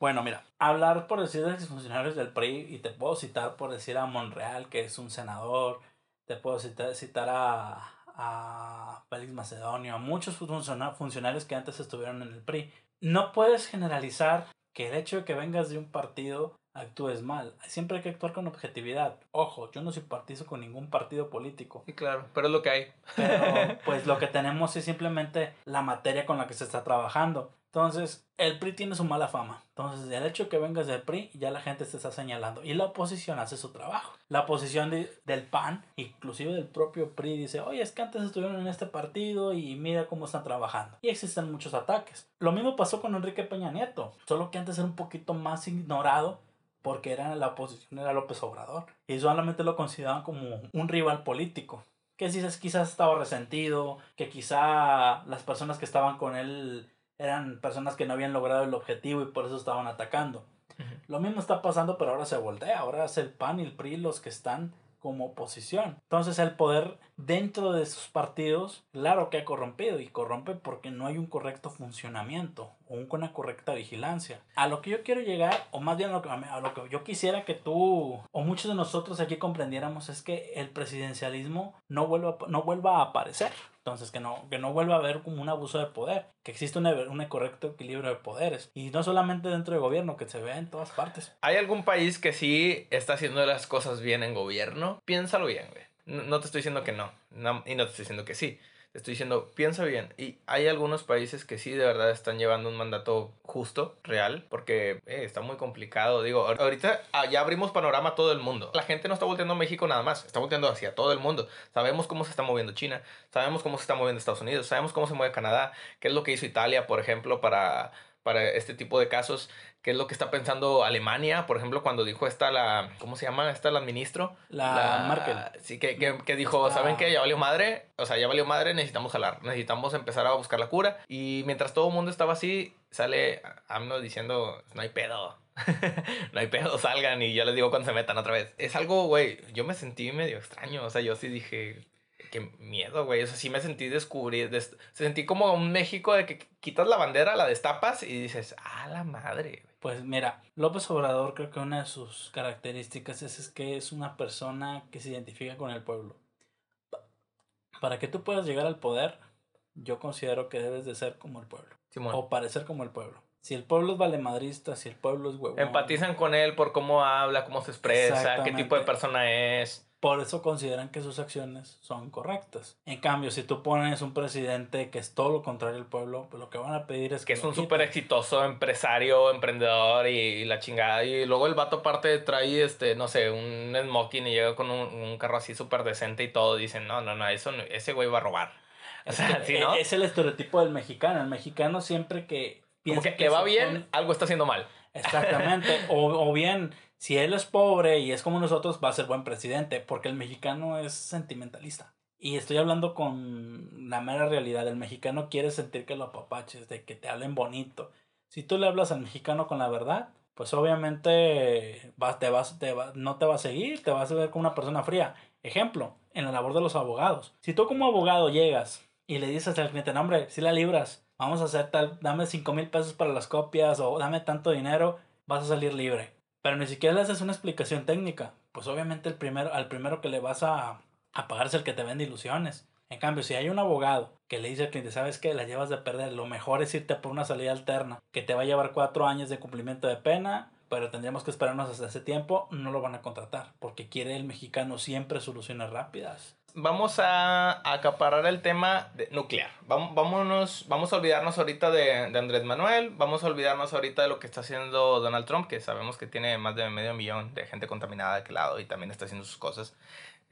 Bueno, mira, hablar por decir de funcionarios del PRI y te puedo citar por decir a Monreal, que es un senador, te puedo citar, citar a, a Félix Macedonio, a muchos funcionarios que antes estuvieron en el PRI. No puedes generalizar que el hecho de que vengas de un partido actúes mal. Siempre hay que actuar con objetividad. Ojo, yo no simpatizo con ningún partido político. Sí, claro, pero es lo que hay. Pero [LAUGHS] pues lo que tenemos es simplemente la materia con la que se está trabajando. Entonces, el PRI tiene su mala fama. Entonces, el hecho de que vengas del PRI, ya la gente te está señalando. Y la oposición hace su trabajo. La oposición del PAN, inclusive del propio PRI, dice, oye, es que antes estuvieron en este partido y mira cómo están trabajando. Y existen muchos ataques. Lo mismo pasó con Enrique Peña Nieto, solo que antes era un poquito más ignorado porque era la oposición, era López Obrador. Y solamente lo consideraban como un rival político. Que quizás estaba resentido, que quizá las personas que estaban con él eran personas que no habían logrado el objetivo y por eso estaban atacando. Lo mismo está pasando, pero ahora se voltea. Ahora es el PAN y el PRI los que están como oposición. Entonces el poder dentro de sus partidos, claro que ha corrompido y corrompe porque no hay un correcto funcionamiento o una correcta vigilancia. A lo que yo quiero llegar, o más bien a lo que, a lo que yo quisiera que tú o muchos de nosotros aquí comprendiéramos es que el presidencialismo no vuelva, no vuelva a aparecer. Entonces, que no, que no vuelva a haber como un abuso de poder, que existe un, un correcto equilibrio de poderes. Y no solamente dentro del gobierno, que se vea en todas partes. ¿Hay algún país que sí está haciendo las cosas bien en gobierno? Piénsalo bien, güey. No, te estoy diciendo que no, no, y no te estoy diciendo que sí estoy diciendo, piensa bien. Y hay algunos países que sí de verdad están llevando un mandato justo, real, porque eh, está muy complicado. Digo, ahorita ah, ya abrimos panorama a todo el mundo. La gente no está volteando a México nada más, está volteando hacia todo el mundo. Sabemos cómo se está moviendo China, sabemos cómo se está moviendo Estados Unidos, sabemos cómo se mueve Canadá, qué es lo que hizo Italia, por ejemplo, para para este tipo de casos, qué es lo que está pensando Alemania, por ejemplo, cuando dijo esta la, ¿cómo se llama? Esta la ministro. La, Merkel. Sí, que, que, dijo, ¿saben qué? Ya valió madre, o sea, ya valió madre, necesitamos jalar, necesitamos empezar a buscar la cura. Y mientras todo el mundo estaba así, sale AMLO diciendo, no hay pedo. [LAUGHS] no hay pedo, salgan y yo les digo cuando se metan otra vez. Es algo, güey, yo me sentí medio extraño, o sea, yo sí dije, qué miedo, güey. O sea, sí me sentí descubrir. se sentí como un México de que quitas la bandera, la destapas y dices, ah, la madre. Pues mira, López Obrador creo que una de sus características es, que es una persona que se identifica con el pueblo. Para que tú puedas llegar al poder, yo considero que debes de ser como el pueblo. O parecer como el pueblo. Si el pueblo es valemadrista, si el pueblo es huevón. Empatizan con él por cómo habla, cómo se expresa, qué tipo de persona es. Por eso consideran que sus acciones son correctas. En cambio, si tú pones un presidente que es todo lo contrario al pueblo, pues lo que van a pedir es que... que es un súper exitoso empresario, emprendedor y, la chingada. Y luego el vato aparte trae, este, no sé, un smoking y llega con un, carro así súper decente y todo. Dicen, no, no, no, eso, ese güey va a robar. [LAUGHS] O sea, ¿sí, no? Es el estereotipo del mexicano. El mexicano siempre que piensa que, le va bien, algo está haciendo mal. Exactamente. [LAUGHS] o, o bien si él es pobre y es como nosotros, va a ser buen presidente, porque el mexicano es sentimentalista. Y estoy hablando con la mera realidad. El mexicano quiere sentir que lo apapaches, de que te hablen bonito. Si tú le hablas al mexicano con la verdad, pues obviamente vas, te vas, te no te va a seguir, te vas a ver como una persona fría. Ejemplo, en la labor de los abogados. Si tú como abogado llegas y le dices al cliente, no hombre, si la libras, vamos a hacer tal, dame 5 mil pesos para las copias o dame tanto dinero, vas a salir libre pero ni siquiera le haces una explicación técnica. Pues obviamente el primero, al primero que le vas a, a pagar es el que te vende ilusiones. En cambio, si hay un abogado que le dice al cliente, sabes que la llevas de perder, lo mejor es irte por una salida alterna, que te va a llevar cuatro años de cumplimiento de pena, pero tendríamos que esperarnos hasta ese tiempo, no lo van a contratar, porque quiere el mexicano siempre soluciones rápidas vamos a acaparar el tema nuclear. Vamos, vámonos, vamos a olvidarnos ahorita de, Andrés Manuel, vamos a olvidarnos ahorita de lo que está haciendo Donald Trump, que sabemos que tiene más de medio millón de gente contaminada de aquel lado y también está haciendo sus cosas.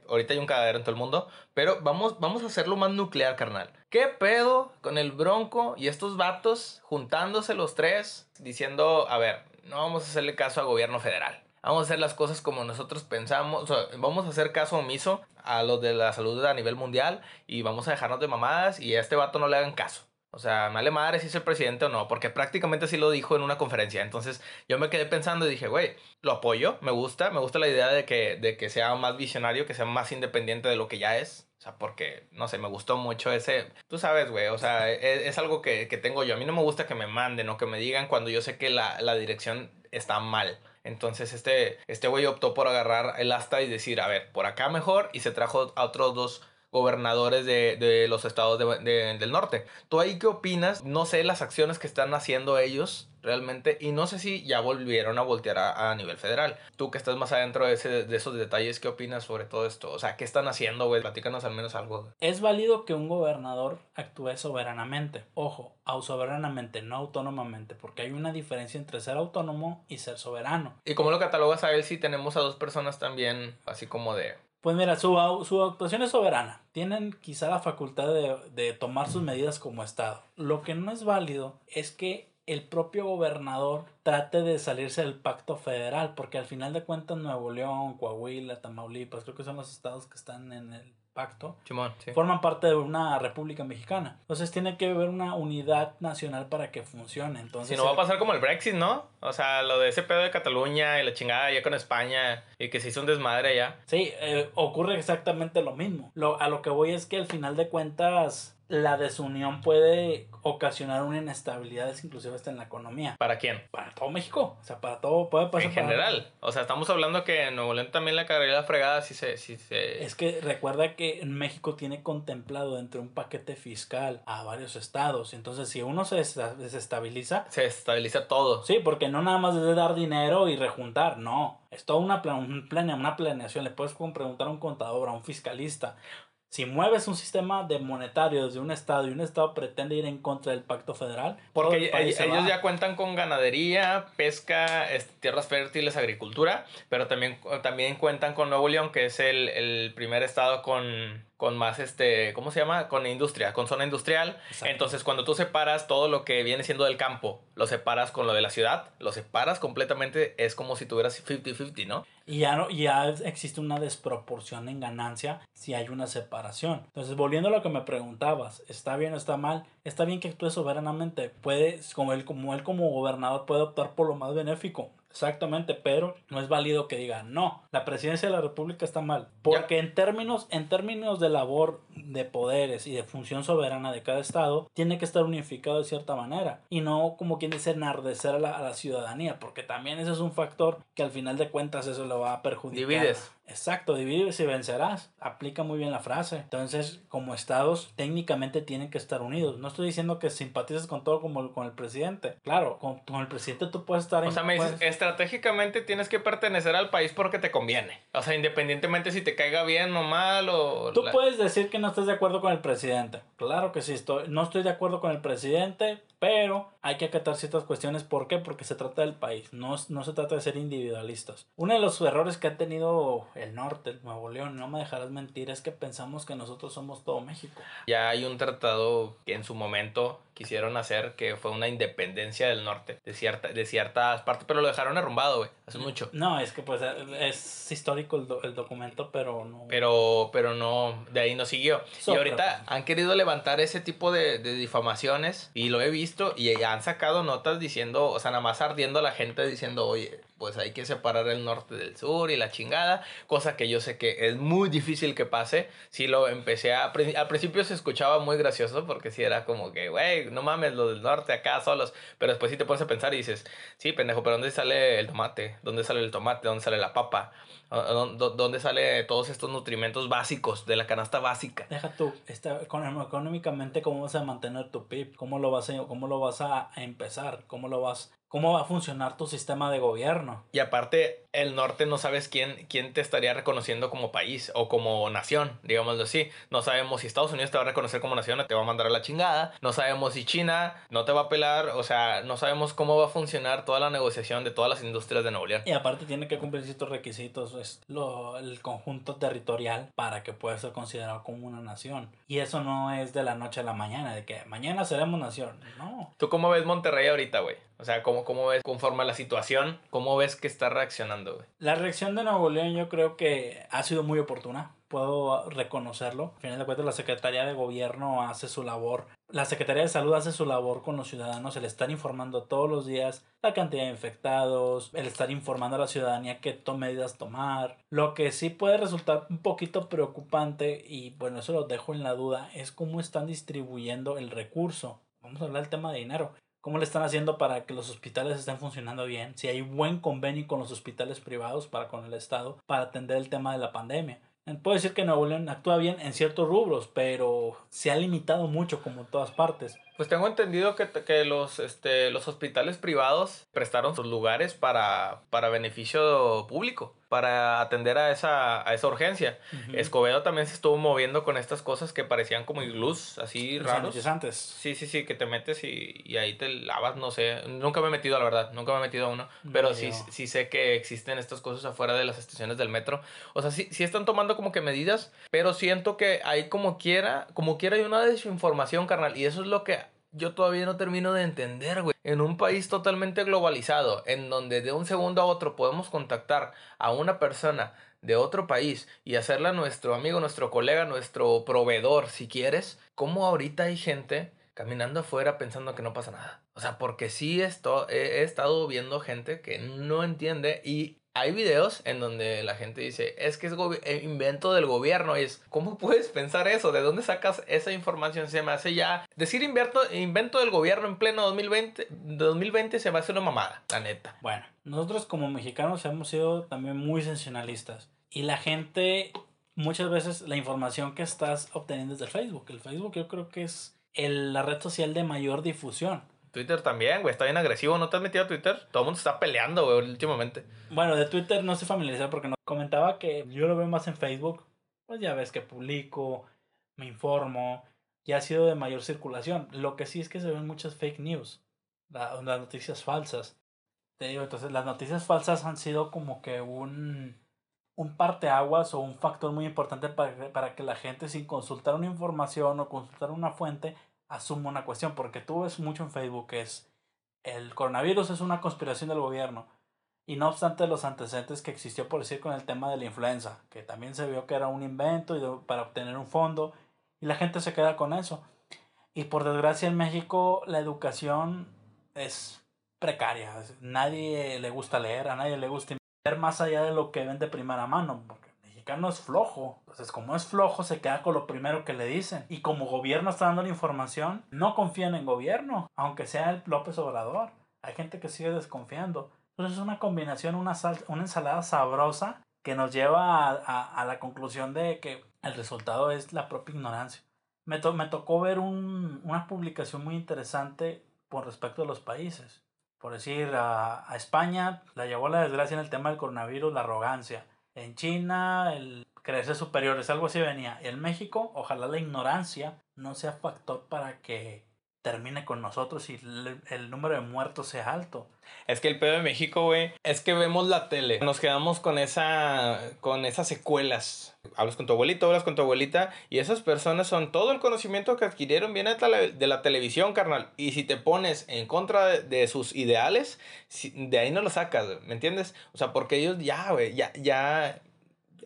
Ahorita hay un cagadero en todo el mundo, pero vamos, vamos a hacerlo más nuclear, carnal. ¿Qué pedo con el Bronco y estos vatos juntándose los tres diciendo, a ver, no vamos a hacerle caso al gobierno federal? Vamos a hacer las cosas como nosotros pensamos. O sea, vamos a hacer caso omiso a los de la salud a nivel mundial y vamos a dejarnos de mamadas y a este vato no le hagan caso. O sea, me vale madre si es el presidente o no, porque prácticamente así lo dijo en una conferencia. Entonces yo me quedé pensando y dije, güey, lo apoyo, me gusta, me gusta la idea de que, de que sea más visionario, que sea más independiente de lo que ya es. O sea, porque, no sé, me gustó mucho ese... Tú sabes, güey, o sea, es, es algo que, que, tengo yo. A mí no me gusta que me manden o que me digan cuando yo sé que la, la dirección está mal. Entonces este, este güey optó por agarrar el asta y decir, a ver, por acá mejor, y se trajo a otros dos gobernadores de, de los estados de, de, del norte. ¿Tú ahí qué opinas? No sé las acciones que están haciendo ellos realmente y no sé si ya volvieron a voltear a, a nivel federal. Tú que estás más adentro de, ese, de, esos detalles, ¿qué opinas sobre todo esto? O sea, ¿qué están haciendo, güey? Platícanos al menos algo. Es válido que un gobernador actúe soberanamente. Ojo, soberanamente, no autónomamente, porque hay una diferencia entre ser autónomo y ser soberano. ¿Y cómo lo catalogas a él si tenemos a dos personas también así como de pues mira, su, su, actuación es soberana. Tienen quizá la facultad de, de, tomar sus medidas como Estado. Lo que no es válido es que el propio gobernador trate de salirse del pacto federal, porque al final de cuentas Nuevo León, Coahuila, Tamaulipas, creo que son los estados que están en el pacto, sí. forman parte de una república mexicana. Entonces tiene que haber una unidad nacional para que funcione. Entonces, si no va a pasar como el Brexit, ¿no? O sea, lo de ese pedo de Cataluña y la chingada ya con España y que se hizo un desmadre ya. Sí, eh, ocurre exactamente lo mismo. Lo, a lo que voy es que al final de cuentas la desunión puede ocasionar una inestabilidad inclusive hasta en la economía. ¿Para quién? Para todo México. O sea, para todo puede pasar. En general. O sea, estamos hablando que en Nuevo León también la la fregada si se, si se... Es que recuerda que México tiene contemplado entre un paquete fiscal a varios estados. Entonces, si uno se desestabiliza... Se desestabiliza todo. Sí, porque no nada más es de dar dinero y rejuntar. No. Es toda una, plan, una planeación. Le puedes preguntar a un contador, a un fiscalista si mueves un sistema de monetario desde un estado y un estado pretende ir en contra del pacto federal, porque ellos ya cuentan con ganadería, pesca, tierras fértiles, agricultura, pero también, también cuentan con Nuevo León, que es el, el primer estado con con más este, ¿cómo se llama? Con industria, con zona industrial. Exacto. Entonces, cuando tú separas todo lo que viene siendo del campo, lo separas con lo de la ciudad, lo separas completamente, es como si tuvieras 50-50, ¿no? Y ya, no, ya existe una desproporción en ganancia si hay una separación. Entonces, volviendo a lo que me preguntabas, ¿está bien o está mal? Está bien que actúe soberanamente. Puede, como él, como él como gobernador puede optar por lo más benéfico. Exactamente, pero no es válido que diga no, la presidencia de la República está mal, porque ya. en términos en términos de labor de poderes y de función soberana de cada estado tiene que estar unificado de cierta manera y no como quien dice enardecer a la, a la ciudadanía, porque también ese es un factor que al final de cuentas eso lo va a perjudicar. Divides. Exacto, divides y vencerás. Aplica muy bien la frase. Entonces, como estados, técnicamente tienen que estar unidos. No estoy diciendo que simpatices con todo como con el presidente. Claro, con, con el presidente tú puedes estar o sea, me dices, puedes... estratégicamente tienes que pertenecer al país porque te conviene. O sea, independientemente si te caiga bien o mal o. Tú la... puedes decir que no estás de acuerdo con el presidente. Claro que sí, estoy, no estoy de acuerdo con el presidente, pero hay que acatar ciertas cuestiones. ¿Por qué? Porque se trata del país, no, no se trata de ser individualistas. Uno de los errores que ha tenido el norte, el Nuevo León, no me dejarás mentir, es que pensamos que nosotros somos todo México. Ya hay un tratado que en su momento quisieron hacer que fue una independencia del norte de, cierta, de ciertas partes, pero lo dejaron arrumbado, güey, hace mucho. No, es que pues es histórico el, do, el documento, pero no. Pero, pero no, de ahí no siguió. So, y ahorita han querido levantar ese tipo de, de difamaciones y lo he visto y han sacado notas diciendo, o sea, nada más ardiendo a la gente diciendo, oye, pues hay que separar el norte del sur y la chingada, cosa que yo sé que es muy difícil que pase. Si lo empecé a... Al principio se escuchaba muy gracioso porque si era como que, güey, no mames, lo del norte acá solos, pero después sí te pones a pensar y dices, sí, pendejo, pero ¿dónde sale el tomate? ¿Dónde sale el tomate? ¿Dónde sale la papa? ¿Dónde sale todos estos nutrimentos básicos de la canasta básica? Deja tú, está, económicamente, ¿cómo vas a mantener tu PIB? ¿Cómo lo vas cómo lo vas a empezar? ¿Cómo lo vas cómo va a funcionar tu sistema de gobierno. Y aparte, el norte no sabes quién, quién te estaría reconociendo como país o como nación, digámoslo así. No sabemos si Estados Unidos te va a reconocer como nación o te va a mandar a la chingada. No sabemos si China no te va a pelar. O sea, no sabemos cómo va a funcionar toda la negociación de todas las industrias de Nuevo León. Y aparte tiene que cumplir ciertos requisitos, es lo, el conjunto territorial para que pueda ser considerado como una nación. Y eso no es de la noche a la mañana, de que mañana seremos nación. No. ¿Tú cómo ves Monterrey ahorita, güey? O sea, ¿Cómo, ¿Cómo ves conforme a la situación? ¿Cómo ves que está reaccionando? La reacción de Nuevo León yo creo que ha sido muy oportuna puedo reconocerlo. Al final de cuentas, la Secretaría de Gobierno hace su labor. La Secretaría de Salud hace su labor con los ciudadanos, el estar informando todos los días la cantidad de infectados, el estar informando a la ciudadanía qué medidas tomar. Lo que sí puede resultar un poquito preocupante, y bueno, eso lo dejo en la duda, es cómo están distribuyendo el recurso. Vamos a hablar del tema de dinero. ¿Cómo le están haciendo para que los hospitales estén funcionando bien? Si hay buen convenio con los hospitales privados para con el Estado para atender el tema de la pandemia. Puedo decir que Nuevo León actúa bien en ciertos rubros, pero se ha limitado mucho como en todas partes. Pues tengo entendido que, que los, este, los hospitales privados prestaron sus lugares para, para beneficio público, para atender a esa, a esa urgencia. Escobedo también se estuvo moviendo con estas cosas que parecían como iglús, así raros. antes. Sí, sí, sí, que te metes y, y, ahí te lavas, no sé. Nunca me he metido, la verdad, nunca me he metido a uno. pero sí, sí sé que existen estas cosas afuera de las estaciones del metro. O sea, sí, sí están tomando como que medidas, pero siento que ahí como quiera, como quiera hay una desinformación, carnal. Y eso es lo que yo todavía no termino de entender, güey. En un país totalmente globalizado, en donde de un segundo a otro podemos contactar a una persona de otro país y hacerla nuestro amigo, nuestro colega, nuestro proveedor, si quieres, ¿cómo ahorita hay gente caminando afuera pensando que no pasa nada? O sea, porque sí esto, he estado viendo gente que no entiende y hay videos en donde la gente dice, es que es eh, invento del gobierno. Y es, ¿cómo [LAUGHS] puedes pensar eso? ¿De dónde sacas esa información? Se me hace ya... Decir invento, invento del gobierno en pleno 2020, 2020 se me hace una mamada, la neta. Bueno, nosotros como mexicanos hemos sido también muy sensacionalistas. Y la gente, muchas veces la información que estás obteniendo es del Facebook. El Facebook yo creo que es la red social de mayor difusión. Twitter también, güey, está bien agresivo. ¿No te has metido a Twitter? Todo el mundo está peleando, güey, últimamente. Bueno, de Twitter no se familiarizado porque no comentaba que yo lo veo más en Facebook. Pues ya ves que publico, me informo, y ha sido de mayor circulación. Lo que sí es que se ven muchas fake news, las noticias falsas. Te digo, entonces las noticias falsas han sido como que un, un parteaguas o un factor muy importante para, para que la gente sin consultar una información o consultar una fuente asumo una cuestión, porque tú ves mucho en Facebook es el coronavirus es una conspiración del gobierno. Y no obstante los antecedentes que existió, por decir, con el tema de la influenza, que también se vio que era un invento y para obtener un fondo, y la gente se queda con eso. Y por desgracia en México la educación es precaria. Nadie le gusta leer, a nadie le gusta leer más allá de lo que ven de primera mano no es flojo. Entonces, como es flojo, se queda con lo primero que le dicen. Y como gobierno está dando la información, no confían en gobierno, aunque sea el López Obrador. Hay gente que sigue desconfiando. Entonces es una combinación, una, una ensalada sabrosa que nos lleva a, la conclusión de que el resultado es la propia ignorancia. Me, me tocó ver una publicación muy interesante con respecto a los países. Por decir, a, a España la llevó la desgracia en el tema del coronavirus, la arrogancia en China, el crecer superiores, algo así venía. En México, ojalá la ignorancia no sea factor para que termine con nosotros y el, número de muertos sea alto. Es que el pedo de México, güey, es que vemos la tele, nos quedamos con esa con esas secuelas. Hablas con tu abuelito, hablas con tu abuelita y esas personas son todo el conocimiento que adquirieron viene de la, televisión, carnal. Y si te pones en contra de, sus ideales, de ahí no lo sacas, ¿me entiendes? O sea, porque ellos ya, güey, ya ya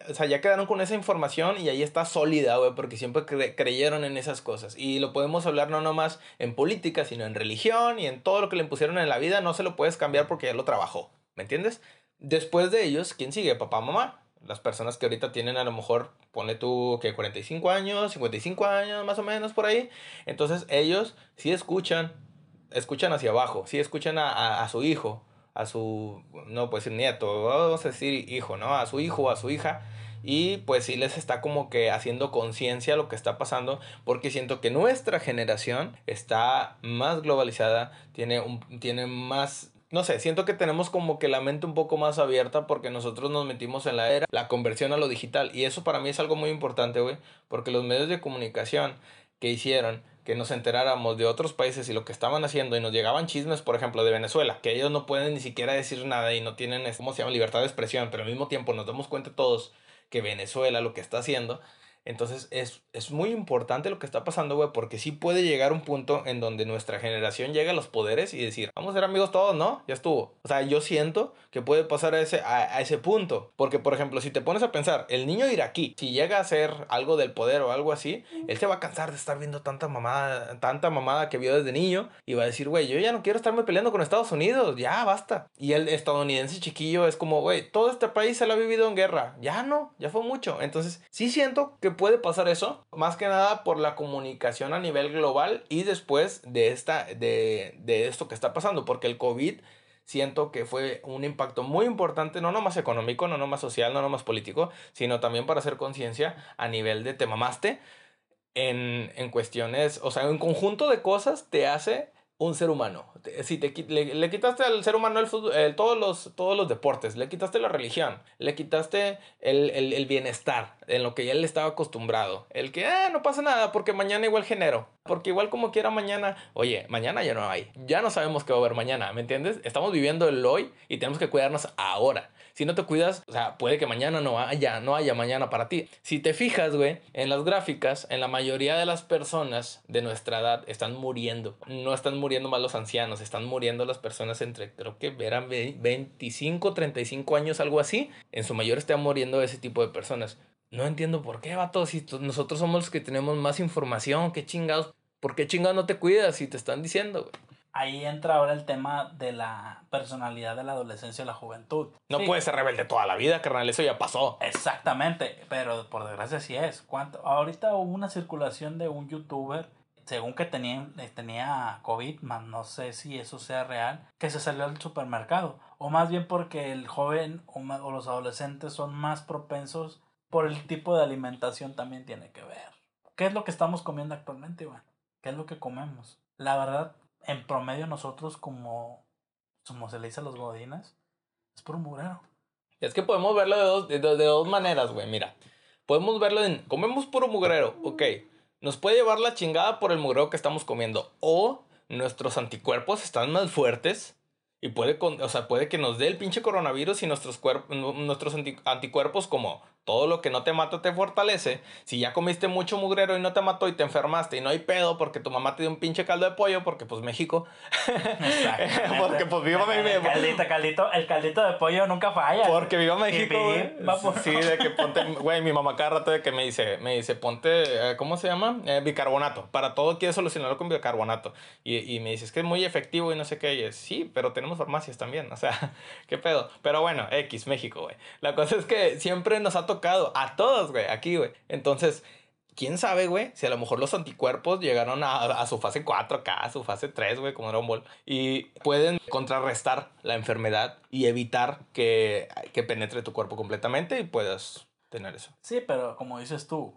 o sea, ya quedaron con esa información y ahí está sólida, güey, porque siempre creyeron en esas cosas. Y lo podemos hablar no nomás en política, sino en religión y en todo lo que le impusieron en la vida, no se lo puedes cambiar porque ya lo trabajó, ¿me entiendes? Después de ellos, ¿quién sigue? Papá, mamá. Las personas que ahorita tienen a lo mejor, pone tú que 45 años, 55 años, más o menos por ahí. Entonces ellos sí escuchan, escuchan hacia abajo, sí escuchan a, a su hijo, a su, no puedo decir nieto, vamos a decir hijo, ¿no? A su hijo o a su hija. Y pues sí les está como que haciendo conciencia lo que está pasando, porque siento que nuestra generación está más globalizada, tiene, un, tiene más no sé, siento que tenemos como que la mente un poco más abierta porque nosotros nos metimos en la era, la conversión a lo digital. Y eso para mí es algo muy importante, güey, porque los medios de comunicación que hicieron que nos enteráramos de otros países y lo que estaban haciendo y nos llegaban chismes, por ejemplo, de Venezuela, que ellos no pueden ni siquiera decir nada y no tienen, ¿cómo se llama?, libertad de expresión, pero al mismo tiempo nos damos cuenta todos que Venezuela lo que está haciendo Entonces es, es muy importante lo que está pasando, güey, porque sí puede llegar un punto en donde nuestra generación llegue a los poderes y decir, vamos a ser amigos todos, ¿no? Ya estuvo. O sea, yo siento que puede pasar a ese, a, ese punto. Porque, por ejemplo, si te pones a pensar, el niño iraquí, si llega a ser algo del poder o algo así, él se va a cansar de estar viendo tanta mamada, tanta mamada que vio desde niño y va a decir, güey, yo ya no quiero estarme peleando con Estados Unidos, ya basta. Y el estadounidense chiquillo es como, güey, todo este país se lo ha vivido en guerra, ya no, ya fue mucho. Entonces, sí siento que puede pasar eso, más que nada por la comunicación a nivel global y después de, esta, de, de esto que está pasando, porque el COVID siento que fue un impacto muy importante, no nomás económico, no nomás social, no nomás político, sino también para hacer conciencia a nivel de te mamaste en, en cuestiones, o sea, un conjunto de cosas te hace un ser humano. Si te, le, le quitaste al ser humano el el, todos, los, todos los deportes, le quitaste la religión, le quitaste el, el, bienestar en lo que él estaba acostumbrado. El que, ah, no pasa nada porque mañana igual genero. Porque igual como quiera mañana, oye, mañana ya no hay. Ya no sabemos qué va a haber mañana, ¿me entiendes? Estamos viviendo el hoy y tenemos que cuidarnos ahora. Si no te cuidas, o sea, puede que mañana no haya, no haya mañana para ti. Si te fijas, güey, en las gráficas, en la mayoría de las personas de nuestra edad están muriendo. No están muriendo más los ancianos, están muriendo las personas entre, creo que eran 25, 35 años, algo así. En su mayor están muriendo ese tipo de personas. No entiendo por qué, vato, si nosotros somos los que tenemos más información, qué chingados. ¿Por qué chingados no te cuidas si te están diciendo, güey? Ahí entra ahora el tema de la personalidad de la adolescencia y la juventud. No puede ser rebelde toda la vida, carnal, eso ya pasó. Exactamente, pero por desgracia sí es. ¿Cuánto? Ahorita hubo una circulación de un youtuber, según que tenía, eh, tenía COVID, más no sé si eso sea real, que se salió al supermercado. O más bien porque el joven o, o los adolescentes son más propensos por el tipo de alimentación también tiene que ver. ¿Qué es lo que estamos comiendo actualmente, Iván? ¿Qué es lo que comemos? La verdad, en promedio nosotros como, como se le dice a los godinas, es por un. Es que podemos verlo de dos, de, de dos maneras, güey. Mira, podemos verlo en, comemos puro mugrero, ok. Nos puede llevar la chingada por el mugrero que estamos comiendo. O nuestros anticuerpos están más fuertes y puede, o sea, puede que nos dé el pinche coronavirus y nuestros, nuestros anticuerpos como todo lo que no te mata te fortalece. Si ya comiste mucho mugrero y no te mató y te enfermaste y no hay pedo porque tu mamá te dio un pinche caldo de pollo porque pues México. [LAUGHS] porque pues viva México. Caldito, caldito, el caldito de pollo nunca falla. Porque viva México. Sí, de que ponte, güey, mi mamá cada rato de que me dice, me dice, ponte, eh, ¿cómo se llama? Eh, bicarbonato. Para todo quieres solucionarlo con bicarbonato. Y, y me dice, es que es muy efectivo y no sé qué. Y es, sí, pero tenemos farmacias también. O sea, [LAUGHS] ¿qué pedo? Pero bueno, X, México, güey. La cosa es que siempre nos ha tocado. A todos, güey. Aquí, güey. Entonces, quién sabe, güey, si a lo mejor los anticuerpos llegaron a, a su fase 4 acá, a su fase 3, güey, como Dragon Ball, y pueden contrarrestar la enfermedad y evitar que, que penetre tu cuerpo completamente y puedas tener eso. Sí, pero como dices tú,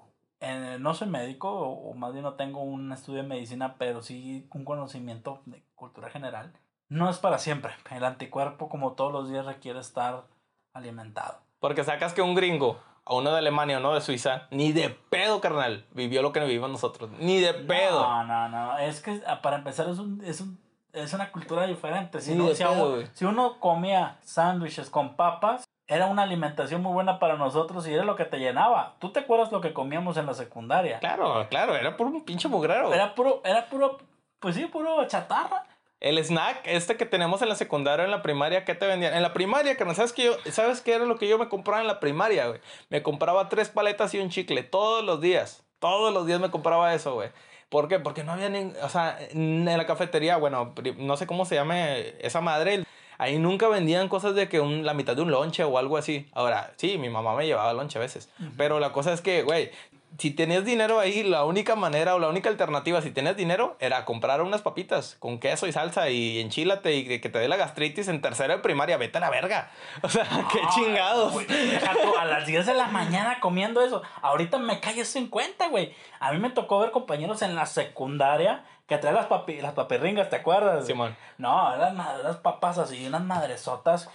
no soy médico, o, o más bien no tengo un estudio de medicina, pero sí un conocimiento de cultura general. No es para siempre. El anticuerpo, como todos los días, requiere estar alimentado. Porque sacas que un gringo, a uno de Alemania o uno de Suiza, ni de pedo, carnal, vivió lo que vivimos nosotros. Ni de pedo. No, no, no. Es que ah, para empezar es, un, es, un, es una cultura diferente. Si, no, si, pedo, uno, si uno comía sándwiches con papas, era una alimentación muy buena para nosotros y era lo que te llenaba. ¿Tú te acuerdas lo que comíamos en la secundaria? Claro, claro, era puro un pinche mugrero. Era puro, era puro, pues sí, puro chatarra. El snack, este que tenemos en la secundaria, en la primaria, ¿qué te vendían? En la primaria, que no sabes que yo, ¿sabes qué era lo que yo me compraba en la primaria, güey? Me compraba tres paletas y un chicle todos los días. Todos los días me compraba eso, güey. ¿Por qué? Porque no había ni, o sea, en la cafetería, bueno, no sé cómo se llame esa madre. Ahí nunca vendían cosas de que un, la mitad de un lonche o algo así. Ahora, sí, mi mamá me llevaba lonche a veces. Pero la cosa es que, güey, si tenías dinero ahí, la única manera o la única alternativa, si tenías dinero, era comprar unas papitas con queso y salsa y enchílate y que te dé la gastritis en tercera de primaria. Vete a la verga. [LAUGHS] O sea, qué chingados. a las 10 de la mañana comiendo eso. Ahorita me calles en cuenta, güey. A mí me tocó ver compañeros en la secundaria que traen las, papi, las papirringas, ¿te acuerdas? Simón. No, eran las papas así, unas madresotas.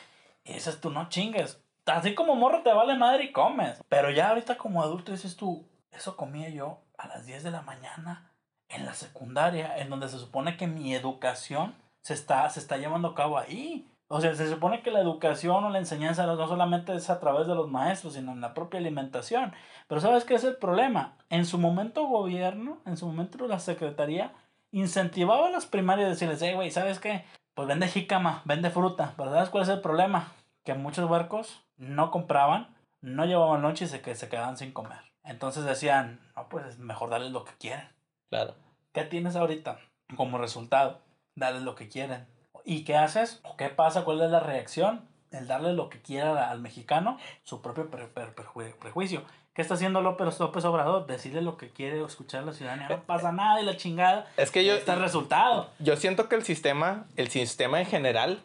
Y dices tú, no chingues. Así como morro te vale madre y comes. Pero ya ahorita como adulto dices tú, eso comía yo a las 10 de la mañana en la secundaria, en donde se supone que mi educación se está, se está llevando a cabo ahí. O sea, se supone que la educación o la enseñanza no solamente es a través de los maestros, sino en la propia alimentación. Pero ¿sabes qué es el problema? En su momento gobierno, en su momento la secretaría, incentivaba a las primarias a decirles, hey, güey, ¿sabes qué? Pues vende jícama, vende fruta. Pero ¿sabes cuál es el problema? Que muchos barcos no compraban, no llevaban noche y se, se quedaban sin comer. Entonces decían, no, pues es mejor darles lo que quieren. Claro. ¿Qué tienes ahorita como resultado? Darles lo que quieren ¿Y qué haces? ¿O qué pasa? ¿Cuál es la reacción? El darle lo que quiera al mexicano, su propio prejuicio. ¿Qué está haciendo López, López Obrador? Decirle lo que quiere escuchar a la ciudadanía. No pasa nada y la chingada. Es que yo. Está el resultado. Yo siento que el sistema, el sistema en general,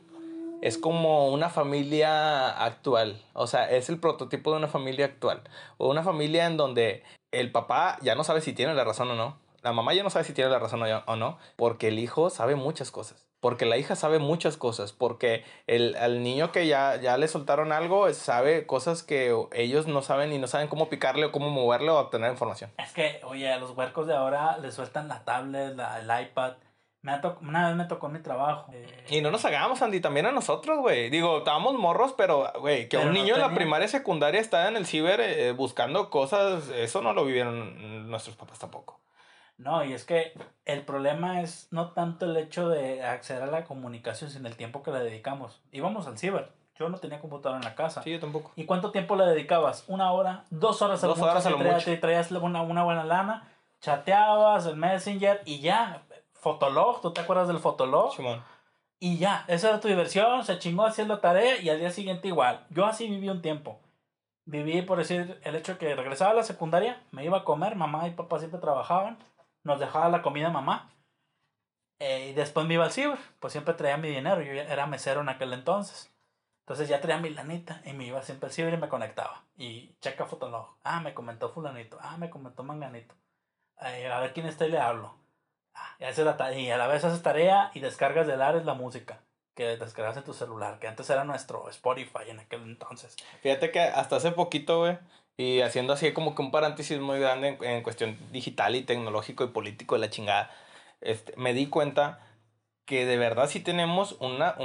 es como una familia actual. O sea, es el prototipo de una familia actual. O una familia en donde el papá ya no sabe si tiene la razón o no. La mamá ya no sabe si tiene la razón o no. Porque el hijo sabe muchas cosas porque la hija sabe muchas cosas, porque el, al niño que ya, ya le soltaron algo sabe cosas que ellos no saben y no saben cómo picarle o cómo moverle o obtener información. Es que, oye, a los huercos de ahora les sueltan la tablet, la, el iPad. Me una vez me tocó mi trabajo. Eh, y no nos hagamos, Andy, también a nosotros, güey. Digo, estábamos morros, pero, güey, que un niño en la primaria y secundaria está en el ciber eh, buscando cosas, eso no lo vivieron nuestros papás tampoco. No, y es que el problema es no tanto el hecho de acceder a la comunicación, sino el tiempo que le dedicamos. Íbamos al ciber. Yo no tenía computadora en la casa. Sí, yo tampoco. ¿Y cuánto tiempo le dedicabas? ¿Una hora? ¿Dos horas a Dos horas a lo mucho. Te traías una, una buena lana, chateabas, el Messenger y ya. Fotolog, ¿tú te acuerdas del Fotolog? Simón. Y ya, esa era tu diversión, se chingó haciendo tarea y al día siguiente igual. Yo así viví un tiempo. Viví por decir el hecho que regresaba a la secundaria, me iba a comer, mamá y papá siempre trabajaban nos dejaba la comida mamá. Eh, y después me iba al ciber, pues siempre traía mi dinero, yo era mesero en aquel entonces. Entonces ya traía mi lanita y me iba siempre al ciber y me conectaba. Y checa Fotolog. Ah, me comentó fulanito. Ah, me comentó manganito. Eh, a ver quién está y le hablo. Ah, y, la y a la vez haces tarea y descargas de Lares la música que descargas en tu celular, que antes era nuestro Spotify en aquel entonces. Fíjate que hasta hace poquito, güey, y haciendo así como que un paréntesis muy grande en, cuestión digital y tecnológico y político de la chingada, este, me di cuenta que de verdad sí tenemos una,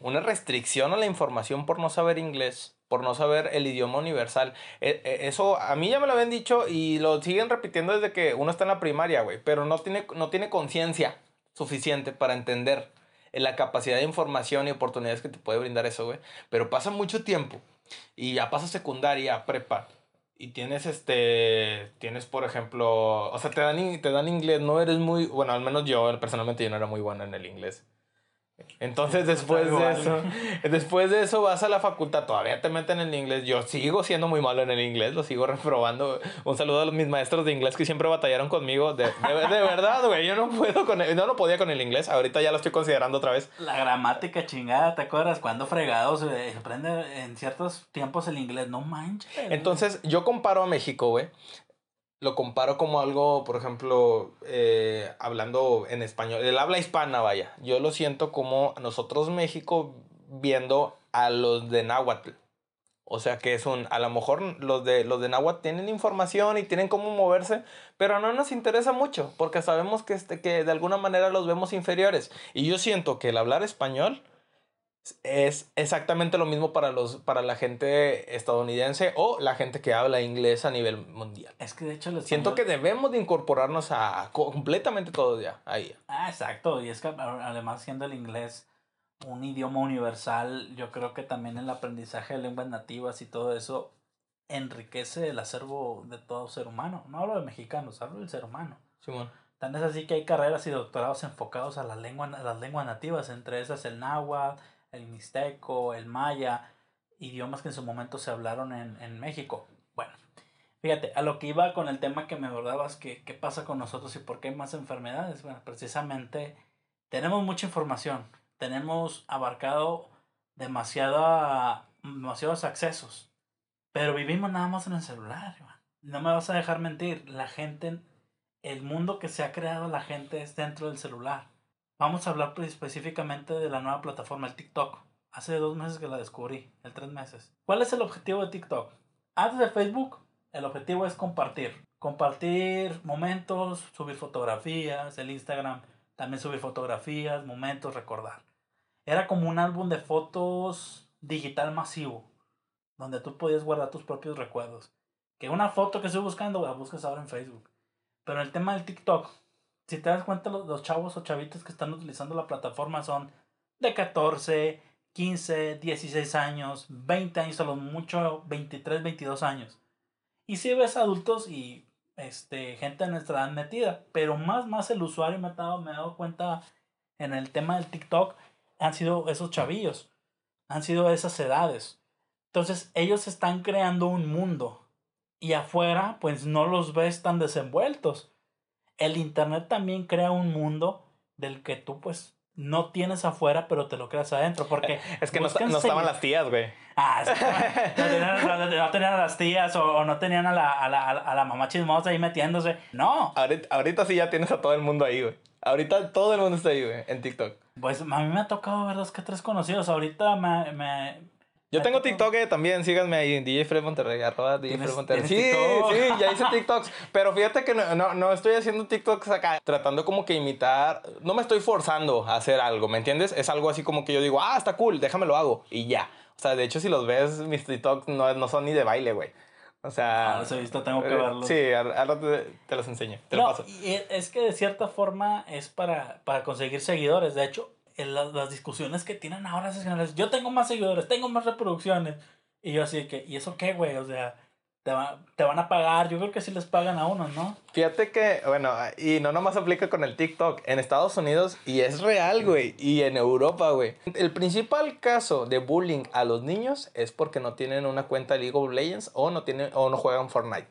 una restricción a la información por no saber inglés, por no saber el idioma universal. E, e, eso a mí ya me lo habían dicho y lo siguen repitiendo desde que uno está en la primaria, güey, pero no tiene, no tiene conciencia suficiente para entender la capacidad de información y oportunidades que te puede brindar eso, güey. Pero pasa mucho tiempo y ya pasa secundaria, prepa y tienes este tienes por ejemplo o sea te dan te dan inglés no eres muy bueno al menos yo personalmente yo no era muy bueno en el inglés entonces [LAUGHS] después de eso, después de eso vas a la facultad, todavía te meten en el inglés. Yo sigo siendo muy malo en el inglés, lo sigo [LAUGHS] reprobando. Un saludo a mis maestros de inglés que siempre batallaron conmigo. De, de, verdad, güey, yo no puedo con el, no lo podía con el inglés. Ahorita ya lo estoy considerando otra vez. La gramática chingada, ¿te acuerdas? Cuando fregados se aprende en ciertos tiempos el inglés, no manches. Entonces, yo comparo a México, güey, lo comparo como algo, por ejemplo, eh, hablando en español, el habla hispana, vaya. Yo lo siento como nosotros México viendo a los de Náhuatl. O sea que es un, a lo mejor los de, los de Náhuatl tienen información y tienen cómo moverse, pero no nos interesa mucho porque sabemos que, este, que de alguna manera los vemos inferiores. Y yo siento que el hablar español es exactamente lo mismo para, los, para la gente estadounidense o la gente que habla inglés a nivel mundial. Es que de hecho... Siento que debemos de incorporarnos a completamente todo ya, ahí. Ah, exacto. Y es que además siendo el inglés un idioma universal, yo creo que también el aprendizaje de lenguas nativas y todo eso enriquece el acervo de todo ser humano. No hablo de mexicanos, hablo del ser humano. Simón. Tan es así que hay carreras y doctorados enfocados a, la lengua, a las lenguas nativas, entre esas el náhuatl, el mixteco, el maya, idiomas que en su momento se hablaron en, México. Bueno, fíjate, a lo que iba con el tema que me abordabas, que qué pasa con nosotros y por qué hay más enfermedades. Bueno, precisamente tenemos mucha información, tenemos abarcado demasiada, demasiados accesos, pero vivimos nada más en el celular. No me vas a dejar mentir, la gente, el mundo que se ha creado la gente es dentro del celular. Vamos a hablar específicamente de la nueva plataforma, el TikTok. Hace dos meses que la descubrí, el tres meses. ¿Cuál es el objetivo de TikTok? Antes de Facebook, el objetivo es compartir. Compartir momentos, subir fotografías, el Instagram también subir fotografías, momentos, recordar. era como un álbum de fotos digital masivo, donde tú podías guardar tus propios recuerdos. Que una foto que estoy buscando, la buscas ahora en Facebook. Pero el tema del TikTok, si te das cuenta, los, chavos o chavitos que están utilizando la plataforma son de 14, 15, 16 años, 20 años, a mucho 23, 22 años. Y si ves adultos y este, gente de nuestra edad metida, pero más, más el usuario me ha dado, me he dado cuenta en el tema del TikTok, han sido esos chavillos, han sido esas edades. Entonces ellos están creando un mundo y afuera pues no los ves tan desenvueltos. El Internet también crea un mundo del que tú pues no tienes afuera, pero te lo creas adentro. Porque es que no, no estaban las tías, güey. Ah, no, tenían, no, tenían, a las tías o, no tenían a la, a, la, a la mamá chismosa ahí metiéndose. No. Ahorita, ahorita sí ya tienes a todo el mundo ahí, güey. Ahorita todo el mundo está ahí, güey, en TikTok. Pues a mí me ha tocado ver dos que tres conocidos. Ahorita me, me, yo tengo TikTok eh, también, síganme ahí, DJ Fred Monterrey, arroba DJ Fred Monterrey. Sí, sí, ya hice TikToks, pero fíjate que no, no, no, estoy haciendo TikToks acá, tratando como que imitar, no me estoy forzando a hacer algo, ¿me entiendes? Es algo así como que yo digo, ah, está cool, déjame lo hago, y ya. O sea, de hecho, si los ves, mis TikToks no, no son ni de baile, güey. O sea. Ah, los he visto, tengo que eh, verlos. Sí, ahora te, te, los enseño. Te no, paso. Y es que de cierta forma es para, para conseguir seguidores. De hecho, en las discusiones que tienen ahora esas canales, yo tengo más seguidores, tengo más reproducciones. Y yo así que, ¿y eso qué, güey? O sea, te, te van a pagar, yo creo que sí les pagan a uno, ¿no? Fíjate que, bueno, y no nomás aplica con el TikTok, en Estados Unidos, y es real, güey, y en Europa, güey. El principal caso de bullying a los niños es porque no tienen una cuenta de League of Legends o no, tienen, o no juegan Fortnite.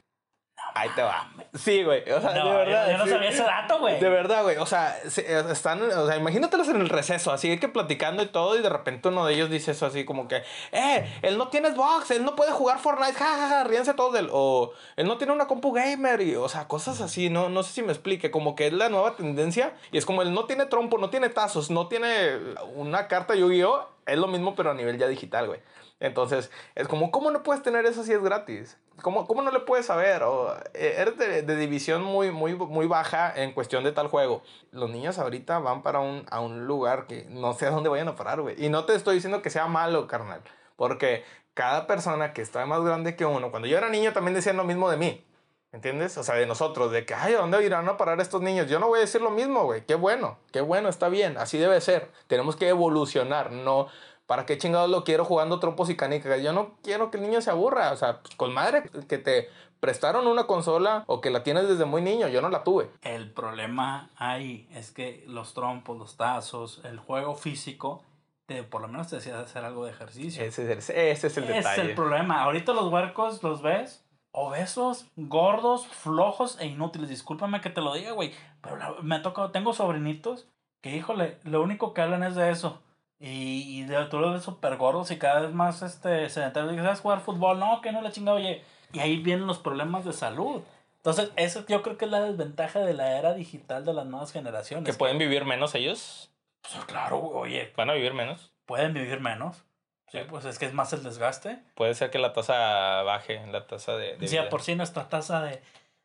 Ahí te va. Sí, güey. O sea, de verdad. Yo, no sabía ese dato, güey. De verdad, güey. O sea, eh, están, o sea, imagínatelos en el receso, así que platicando y todo, y de repente uno de ellos dice eso así como que, eh, él no tiene Xbox, él no puede jugar Fortnite, jajaja, ja, ja, ríense todos del. O él no tiene una compu gamer, y, o sea, cosas así, no, no sé si me explique, como que es la nueva tendencia, y es como él no tiene trompo, no tiene tazos, no tiene una carta Yu-Gi-Oh! Es lo mismo, pero a nivel ya digital, güey. Entonces, es como, ¿cómo no puedes tener eso si es gratis? ¿Cómo, cómo no le puedes saber? O, eh, eres de, de, división muy, muy, muy baja en cuestión de tal juego. Los niños ahorita van para un, a un lugar que no sé a dónde vayan a parar, güey. Y no te estoy diciendo que sea malo, carnal. Porque cada persona que está más grande que uno, cuando yo era niño también decían lo mismo de mí. ¿Entiendes? O sea, de nosotros, de que, ay, ¿a dónde irán a parar estos niños? Yo no voy a decir lo mismo, güey. Qué bueno, qué bueno, está bien, así debe ser. Tenemos que evolucionar, no, ¿Para qué chingados lo quiero jugando trompos y canicas? Yo no quiero que el niño se aburra. O sea, pues, con madre que te prestaron una consola o que la tienes desde muy niño. Yo no la tuve. El problema ahí es que los trompos, los tazos, el juego físico, te, por lo menos te decías hacer algo de ejercicio. Ese es el, ese es el detalle. es el problema. Ahorita los huercos los ves obesos, gordos, flojos e inútiles. Discúlpame que te lo diga, güey. Pero me ha tocado, tengo sobrinitos que, híjole, lo único que hablan es de eso. Y, y de, tú los ves súper gordos y cada vez más este, sedentarios. ¿Sabes jugar fútbol? No, que no le chingado, oye. Y ahí vienen los problemas de salud. Entonces, eso yo creo que es la desventaja de la era digital de las nuevas generaciones. ¿Que pueden vivir menos ellos? Pues claro, oye. ¿Van a vivir menos? Pueden vivir menos. Sí, pues es que es más el desgaste. Puede ser que la tasa baje, la tasa de... de sí, por sí nuestra tasa de,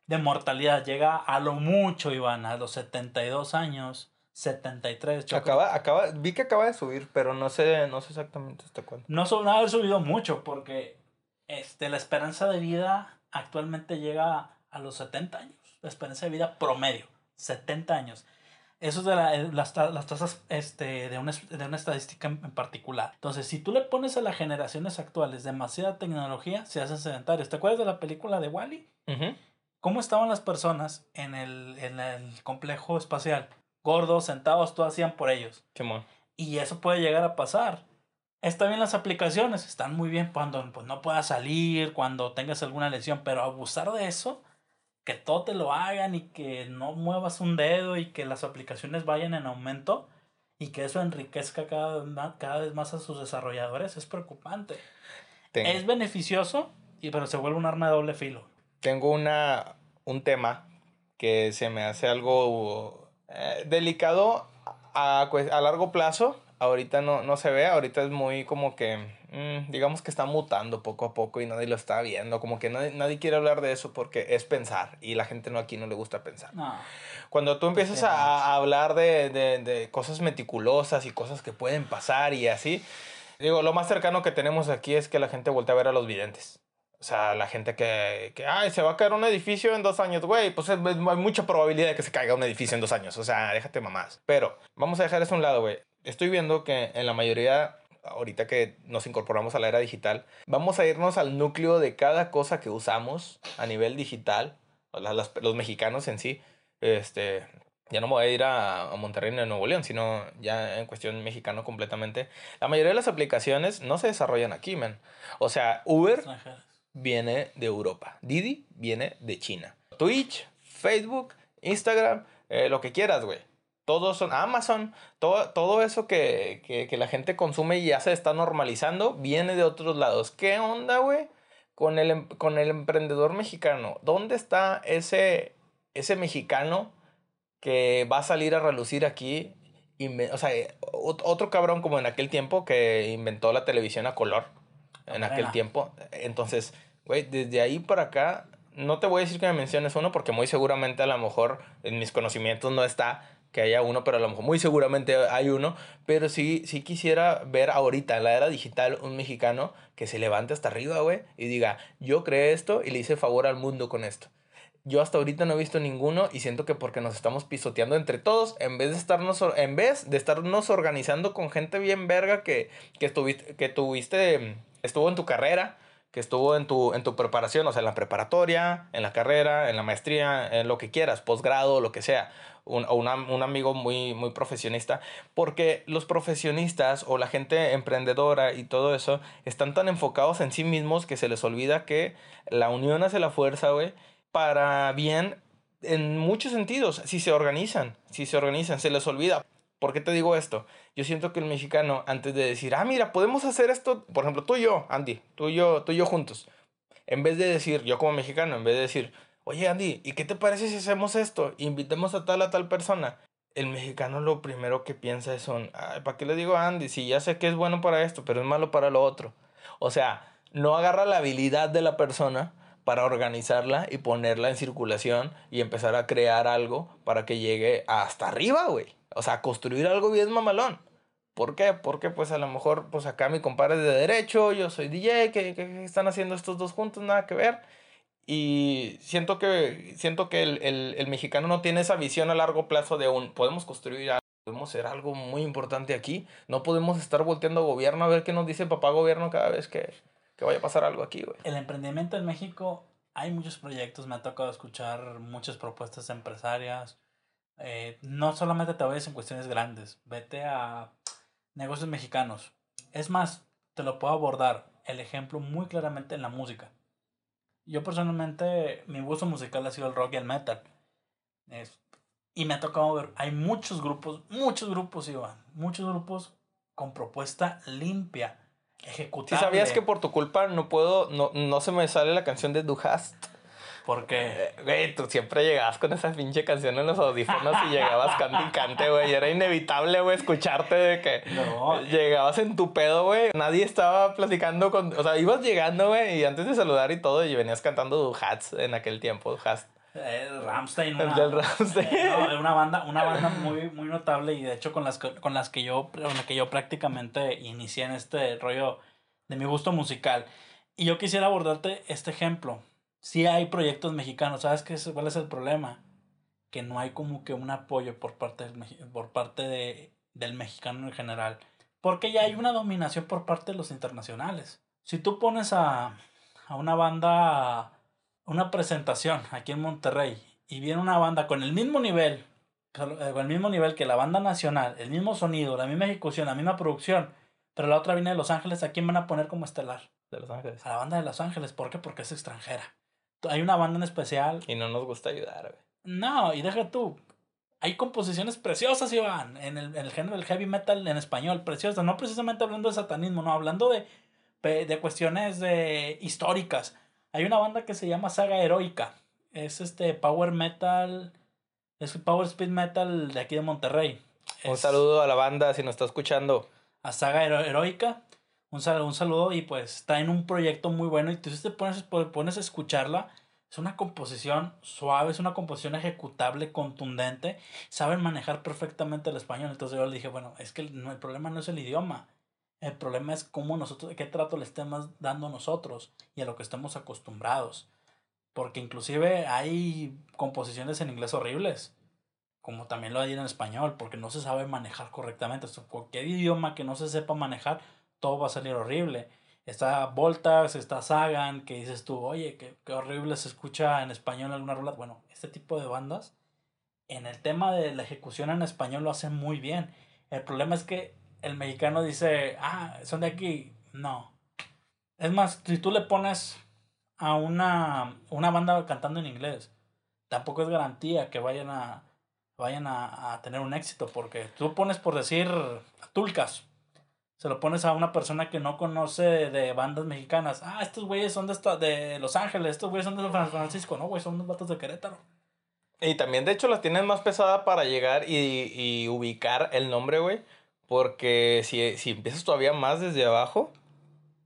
de mortalidad llega a lo mucho, Iván, a los 72 años 73. Acaba, acaba, vi que acaba de subir, pero no sé, no sé exactamente hasta cuándo. No, no ha subido mucho porque este, la esperanza de vida actualmente llega a los 70 años. La esperanza de vida promedio, 70 años. Eso es de eh, las, las, tasas este, de, una, de una estadística en particular. Entonces, si tú le pones a las generaciones actuales demasiada tecnología, se hacen sedentarios. ¿Te acuerdas de la película de Wally? -E? ¿Cómo estaban las personas en el, en el complejo espacial? Gordos, sentados, todo hacían por ellos. Y eso puede llegar a pasar. Está bien las aplicaciones, están muy bien cuando pues, no puedas salir, cuando tengas alguna lesión, pero abusar de eso, que todo te lo hagan y que no muevas un dedo y que las aplicaciones vayan en aumento y que eso enriquezca cada, cada vez más a sus desarrolladores es preocupante. Es beneficioso, y, pero se vuelve un arma de doble filo. Tengo una, un tema que se me hace algo eh, delicado a, a, largo plazo. Ahorita no, no se ve, ahorita es muy como que mm, digamos que está mutando poco a poco y nadie lo está viendo. Como que nadie, nadie quiere hablar de eso porque es pensar y la gente no aquí no le gusta pensar. No. Cuando tú empiezas a, a hablar de, de, de cosas meticulosas y cosas que pueden pasar y así, digo, lo más cercano que tenemos aquí es que la gente voltea a ver a los videntes. O sea, la gente que, que, ay, se va a caer un edificio en dos años, güey, pues es- es- hay mucha probabilidad de que se caiga un edificio en dos años. O sea, déjate mamás. Pero vamos a dejar eso a un lado, güey. Estoy viendo que en la mayoría, ahorita que nos incorporamos a la era digital, vamos a irnos al núcleo de cada cosa que usamos a nivel digital, o la- las- los mexicanos en sí. Este, ya no me voy a ir a, Monterrey ni a Nuevo León, sino ya en cuestión mexicano completamente. La mayoría de las aplicaciones no se desarrollan aquí, man. O sea, Uber Extranjeros. Viene de Europa. Didi viene de China. Twitch, Facebook, Instagram, eh, lo que quieras, güey. Todos son Amazon, todo, todo eso que, que, que la gente consume y ya se está normalizando, viene de otros lados. ¿Qué onda, güey? Con el, em- con el emprendedor mexicano. ¿Dónde está ese, ese mexicano que va a salir a relucir aquí? Inve- o sea, eh, ot- otro cabrón como en aquel tiempo que inventó la televisión a color. En aquel tiempo. Entonces, güey, desde ahí para acá, no te voy a decir que me menciones uno porque muy seguramente a lo mejor en mis conocimientos no está que haya uno, pero a lo mejor muy seguramente hay uno. Pero sí, sí quisiera ver ahorita en la era digital un mexicano que se levante hasta arriba, güey, y diga, yo creé esto y le hice favor al mundo con esto. Yo hasta ahorita no he visto ninguno y siento que porque nos estamos pisoteando entre todos, en vez de estarnos, en vez de estarnos organizando con gente bien verga que, que estuviste, que tuviste, estuvo en tu carrera, que estuvo en tu, en tu preparación, o sea, en la preparatoria, en la carrera, en la maestría, en lo que quieras, posgrado, lo que sea, un, o una- un amigo muy, muy profesionista, porque los profesionistas o la gente emprendedora y todo eso están tan enfocados en sí mismos que se les olvida que la unión hace la fuerza, güey, para bien en muchos sentidos, si se organizan, si se organizan, se les olvida. ¿Por qué te digo esto? Yo siento que el mexicano, antes de decir, ah, mira, podemos hacer esto, por ejemplo, tú y yo, Andy, tú y yo, tú yo juntos, en vez de decir, yo como mexicano, en vez de decir, oye, Andy, ¿y qué te parece si hacemos esto? Invitemos a tal a tal persona. El mexicano lo primero que piensa es un, "Ay, ¿para qué le digo a Andy? Si ya sé que es bueno para esto, pero es malo para lo otro. O sea, no agarra la habilidad de la persona para organizarla y ponerla en circulación y empezar a crear algo para que llegue hasta arriba, güey. O sea, construir algo bien mamalón. ¿Por qué? Porque pues a lo mejor pues acá mi compadre es de derecho, yo soy DJ, ¿qué, qué- qué están haciendo estos dos juntos? Nada que ver. Y siento que, siento que el, el, el mexicano no tiene esa visión a largo plazo de un, podemos construir algo, podemos hacer algo muy importante aquí. No podemos estar volteando a gobierno a ver qué nos dice papá gobierno cada vez que, que vaya a pasar algo aquí, güey. El emprendimiento en México, hay muchos proyectos, me ha tocado escuchar muchas propuestas empresarias. Eh, no solamente te vayas en cuestiones grandes, vete a negocios mexicanos. Es más, te lo puedo abordar el ejemplo muy claramente en la música. Yo personalmente, mi gusto musical ha sido el rock y el metal. Es- y me ha tocado ver, hay muchos grupos, muchos grupos, Iván, muchos grupos con propuesta limpia, Si ejecutable. sabías que por tu culpa no puedo, no, no se me sale la canción de Du hast? Porque Eh, Güey, tú siempre llegabas con esa pinche canción en los audífonos y llegabas cante y cante, güey. y Era inevitable, güey, escucharte de que No. llegabas en tu pedo, güey. Nadie estaba platicando con... O sea, ibas llegando, güey, y antes de saludar y todo, y venías cantando Du Hats en aquel tiempo, Du Hast. Eh, Rammstein, El una, eh, [LAUGHS] no, una banda, una banda muy, muy notable y de hecho con las que, con las que yo, con la que yo prácticamente inicié en este rollo de mi gusto musical. Y yo quisiera abordarte este ejemplo. Sí hay proyectos mexicanos, ¿sabes qué es, cuál es el problema? Que no hay como que un apoyo por parte del, por parte de, del mexicano en general. Porque ya hay una dominación por parte de los internacionales. Si tú pones a, a una banda una presentación aquí en Monterrey y viene una banda con el mismo nivel, con el mismo nivel que la banda nacional, el mismo sonido, la misma ejecución, la misma producción, pero la otra viene de Los Ángeles, ¿a quién van a poner como estelar? De Los Ángeles. A la banda de Los Ángeles, ¿por qué? Porque es extranjera. Hay una banda en especial. Y no nos gusta ayudar, güey. No, y deja tú. Hay composiciones preciosas, Iván, en el, en el género del heavy metal en español, preciosas. No precisamente hablando de satanismo, no, hablando de, de cuestiones de, históricas. Hay una banda que se llama Saga Heroica. Es este power metal. Es power speed metal de aquí de Monterrey. Un Es saludo a la banda si nos está escuchando. A Saga Hero- Heroica. Un saludo, un saludo y pues está en un proyecto muy bueno y tú te pones, pones a escucharla. Es una composición suave, es una composición ejecutable, contundente. Saben manejar perfectamente el español. Entonces yo le dije, bueno, es que el, el problema no es el idioma. El problema es cómo nosotros, qué trato le estemos dando nosotros y a lo que estamos acostumbrados. Porque inclusive hay composiciones en inglés horribles, como también lo hay en español, porque no se sabe manejar correctamente. cualquier idioma que no se sepa manejar, todo va a salir horrible. Está Voltax, está Sagan, que dices tú, oye, qué, qué horrible se escucha en español alguna rola. Bueno, este tipo de bandas, en el tema de la ejecución en español lo hacen muy bien. El problema es que el mexicano dice, ah, son de aquí. No. Es más, si tú le pones a una, una banda cantando en inglés, tampoco es garantía que vayan a vayan a, a tener un éxito, porque tú pones por decir Tulcas, se lo pones a una persona que no conoce de bandas mexicanas. Ah, estos güeyes son de, de Los Ángeles, estos güeyes son de San Francisco. No, güey, son unos vatos de Querétaro. Y también, de hecho, las tienen más pesada para llegar y, y ubicar el nombre, güey. Porque si, si empiezas todavía más desde abajo,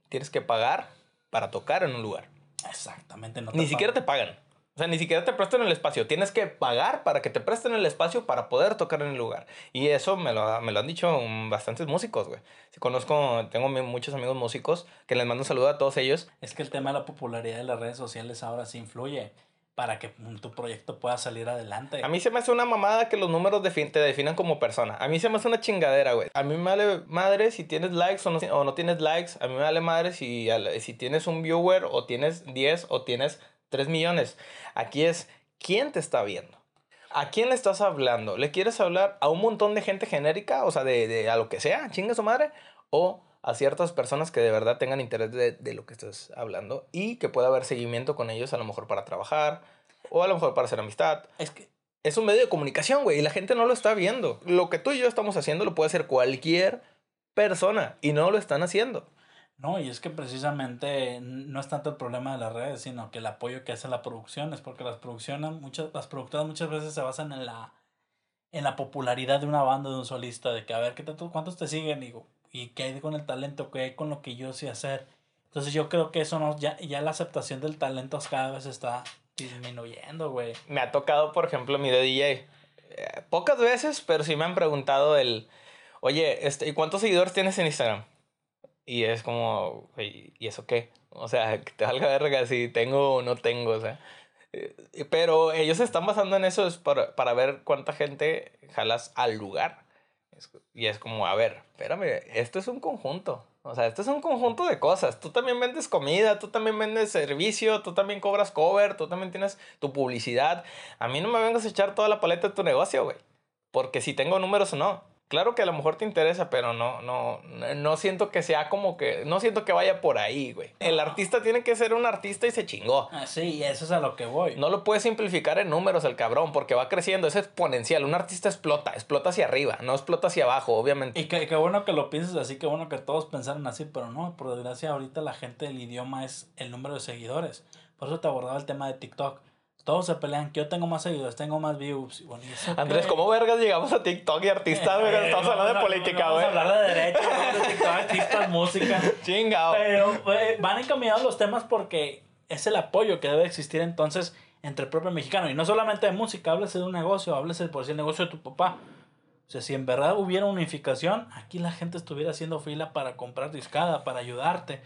tienes que pagar para tocar en un lugar. Exactamente. No Ni siquiera te pagan. O sea, ni siquiera te prestan el espacio. Tienes que pagar para que te presten el espacio para poder tocar en el lugar. Y eso me lo, me lo han dicho bastantes músicos, güey. Si conozco, tengo muchos amigos músicos que les mando un saludo a todos ellos. Es que el tema de la popularidad de las redes sociales ahora sí influye para que tu proyecto pueda salir adelante. A mí se me hace una mamada que los números te definan como persona. A mí se me hace una chingadera, güey. A mí me vale madre si tienes likes o no, o no tienes likes. A mí me vale madre si, si tienes un viewer o tienes 10 o tienes 3 millones. Aquí es, ¿quién te está viendo? ¿A quién le estás hablando? ¿Le quieres hablar a un montón de gente genérica? O sea, de, de a lo que sea, chinga su madre. O a ciertas personas que de verdad tengan interés de, de, lo que estás hablando y que pueda haber seguimiento con ellos, a lo mejor para trabajar o a lo mejor para hacer amistad. Es que es un medio de comunicación, güey, y la gente no lo está viendo. Lo que tú y yo estamos haciendo lo puede hacer cualquier persona y no lo están haciendo. No, y es que precisamente no es tanto el problema de las redes, sino que el apoyo que hace la producción es porque las producciones, muchas, las productoras muchas veces se basan en la, en la popularidad de una banda, de un solista, de que a ver, ¿qué tanto, ¿cuántos te siguen? Digo, y qué hay con el talento, qué hay con lo que yo sé hacer. Entonces yo creo que eso no, ya, ya la aceptación del talento cada vez está disminuyendo, güey. Me ha tocado, por ejemplo, mi de DJ. Eh, pocas veces, pero sí me han preguntado el, oye, este, ¿y cuántos seguidores tienes en Instagram? Y es como, ¿y eso qué? O sea, [LAUGHS] que te valga verga si tengo o no tengo, o sea. Eh, pero ellos se están basando en eso es para, para ver cuánta gente jalas al lugar. Y es como, a ver, espérame, esto es un conjunto. O sea, esto es un conjunto de cosas. Tú también vendes comida, tú también vendes servicio, tú también cobras cover, tú también tienes tu publicidad. A mí no me vengas a echar toda la paleta de tu negocio, güey. Porque si tengo números o no. Claro que a lo mejor te interesa, pero no, no, no siento que sea como que, no siento que vaya por ahí, güey. El artista tiene que ser un artista y se chingó. Ah, sí, eso es a lo que voy. No lo puedes simplificar en números el cabrón, porque va creciendo, es exponencial. Un artista explota, explota hacia arriba, no explota hacia abajo, obviamente. Y qué bueno que lo pienses así, qué bueno que todos pensaran así, pero no, por desgracia ahorita la gente del idioma es el número de seguidores. Por eso te abordaba el tema de TikTok todos se pelean que yo tengo más seguidores, tengo más views. Bueno, Andrés, ¿cómo vergas llegamos a TikTok y artistas? Eh, estamos hablando de política, güey. vamos a hablar de derecho, de TikTok, artistas, [LAUGHS] música. Chingao. Pero eh, van encaminados los temas porque es el apoyo que debe existir entonces entre el propio mexicano. Y no solamente de música, háblese de un negocio, háblese por decir el negocio de tu papá. O sea, si en verdad hubiera unificación, aquí la gente estuviera haciendo fila para comprar discada, para ayudarte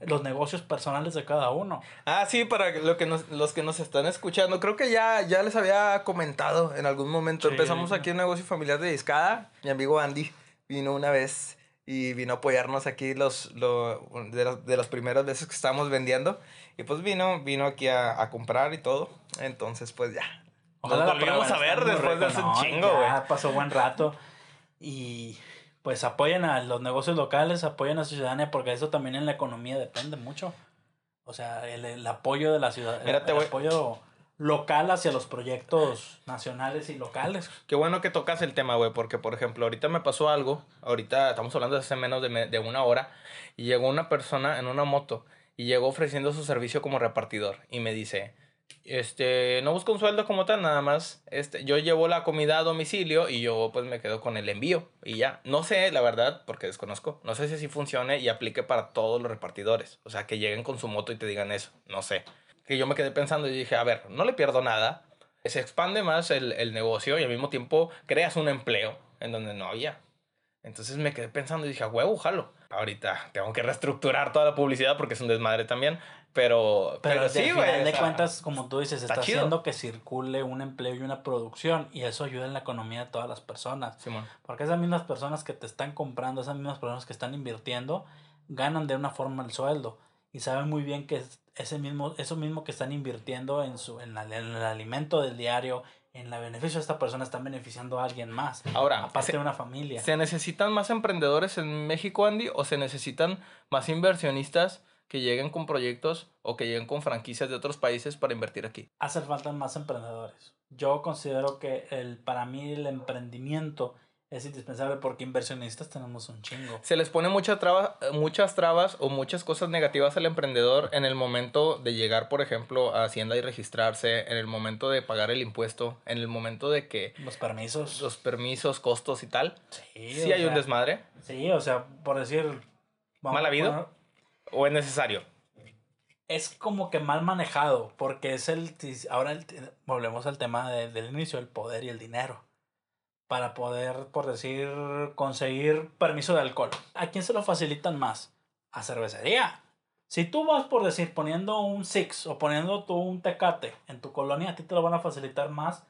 los negocios personales de cada uno. Ah, sí, para lo que nos, los que nos están escuchando, creo que ya, ya les había comentado en algún momento. Empezamos aquí un negocio familiar de discada. Mi amigo Andy vino una vez y vino a apoyarnos aquí los, lo, de, de las primeras veces que estábamos vendiendo. Y pues vino, vino aquí a, a comprar y todo. Entonces, pues ya. Ojalá nos volvimos a ver después de hace un chingo, güey. pasó buen rato. Y pues apoyen a los negocios locales, apoyen a la ciudadanía, porque eso también en la economía depende mucho. O sea, el, apoyo de la ciudad, el, apoyo local hacia los proyectos nacionales y locales. Qué bueno que tocas el tema, güey, porque por ejemplo, ahorita me pasó algo, ahorita estamos hablando de hace menos de, de una hora, y llegó una persona en una moto y llegó ofreciendo su servicio como repartidor y me dice, este, no busco un sueldo como tal, nada más, este, yo llevo la comida a domicilio y yo pues me quedo con el envío y ya. No sé, la verdad, porque desconozco, no sé si así funcione y aplique para todos los repartidores, o sea, que lleguen con su moto y te digan eso, no sé. Que yo me quedé pensando y dije, a ver, no le pierdo nada, se expande más el, el negocio y al mismo tiempo creas un empleo en donde no había. Entonces me quedé pensando y dije, a huevo, jalo. Ahorita tengo que reestructurar toda la publicidad porque es un desmadre también. Pero, Pero, pero, sí, sí, al güey. final o de sea, cuentas, como tú dices, está está haciendo que circule un empleo y una producción y eso ayuda en la economía de todas las personas. Porque esas mismas personas que te están comprando, esas mismas personas que están invirtiendo, ganan de una forma el sueldo y saben muy bien que es ese mismo, eso mismo que están invirtiendo en, su, en, la- en el alimento del diario, en la beneficio de esta persona, están beneficiando a alguien más, Ahora, aparte se, de una familia. ¿se necesitan más emprendedores en México, Andy? ¿O se necesitan más inversionistas que lleguen con proyectos o que lleguen con franquicias de otros países para invertir aquí? Hace falta más emprendedores. Yo considero que el, para mí el emprendimiento es indispensable porque inversionistas tenemos un chingo. Se les pone mucha traba- muchas trabas o muchas cosas negativas al emprendedor en el momento de llegar, por ejemplo, a Hacienda y registrarse, en el momento de pagar el impuesto, en el momento de que Los permisos. los permisos, costos y tal. sí, Sí hay un desmadre. Sí, o sea, por decir... vamos ¿Mal habido? poner- ¿O es necesario? es como que mal manejado, porque es el, ahora el- volvemos al tema de- del inicio, el poder y el dinero, para poder, por decir, conseguir permiso de alcohol. ¿A quién se lo facilitan más? A cervecería. Si tú vas, por decir, poniendo un Six o poniendo tú un Tecate en tu colonia, a ti te lo van a facilitar más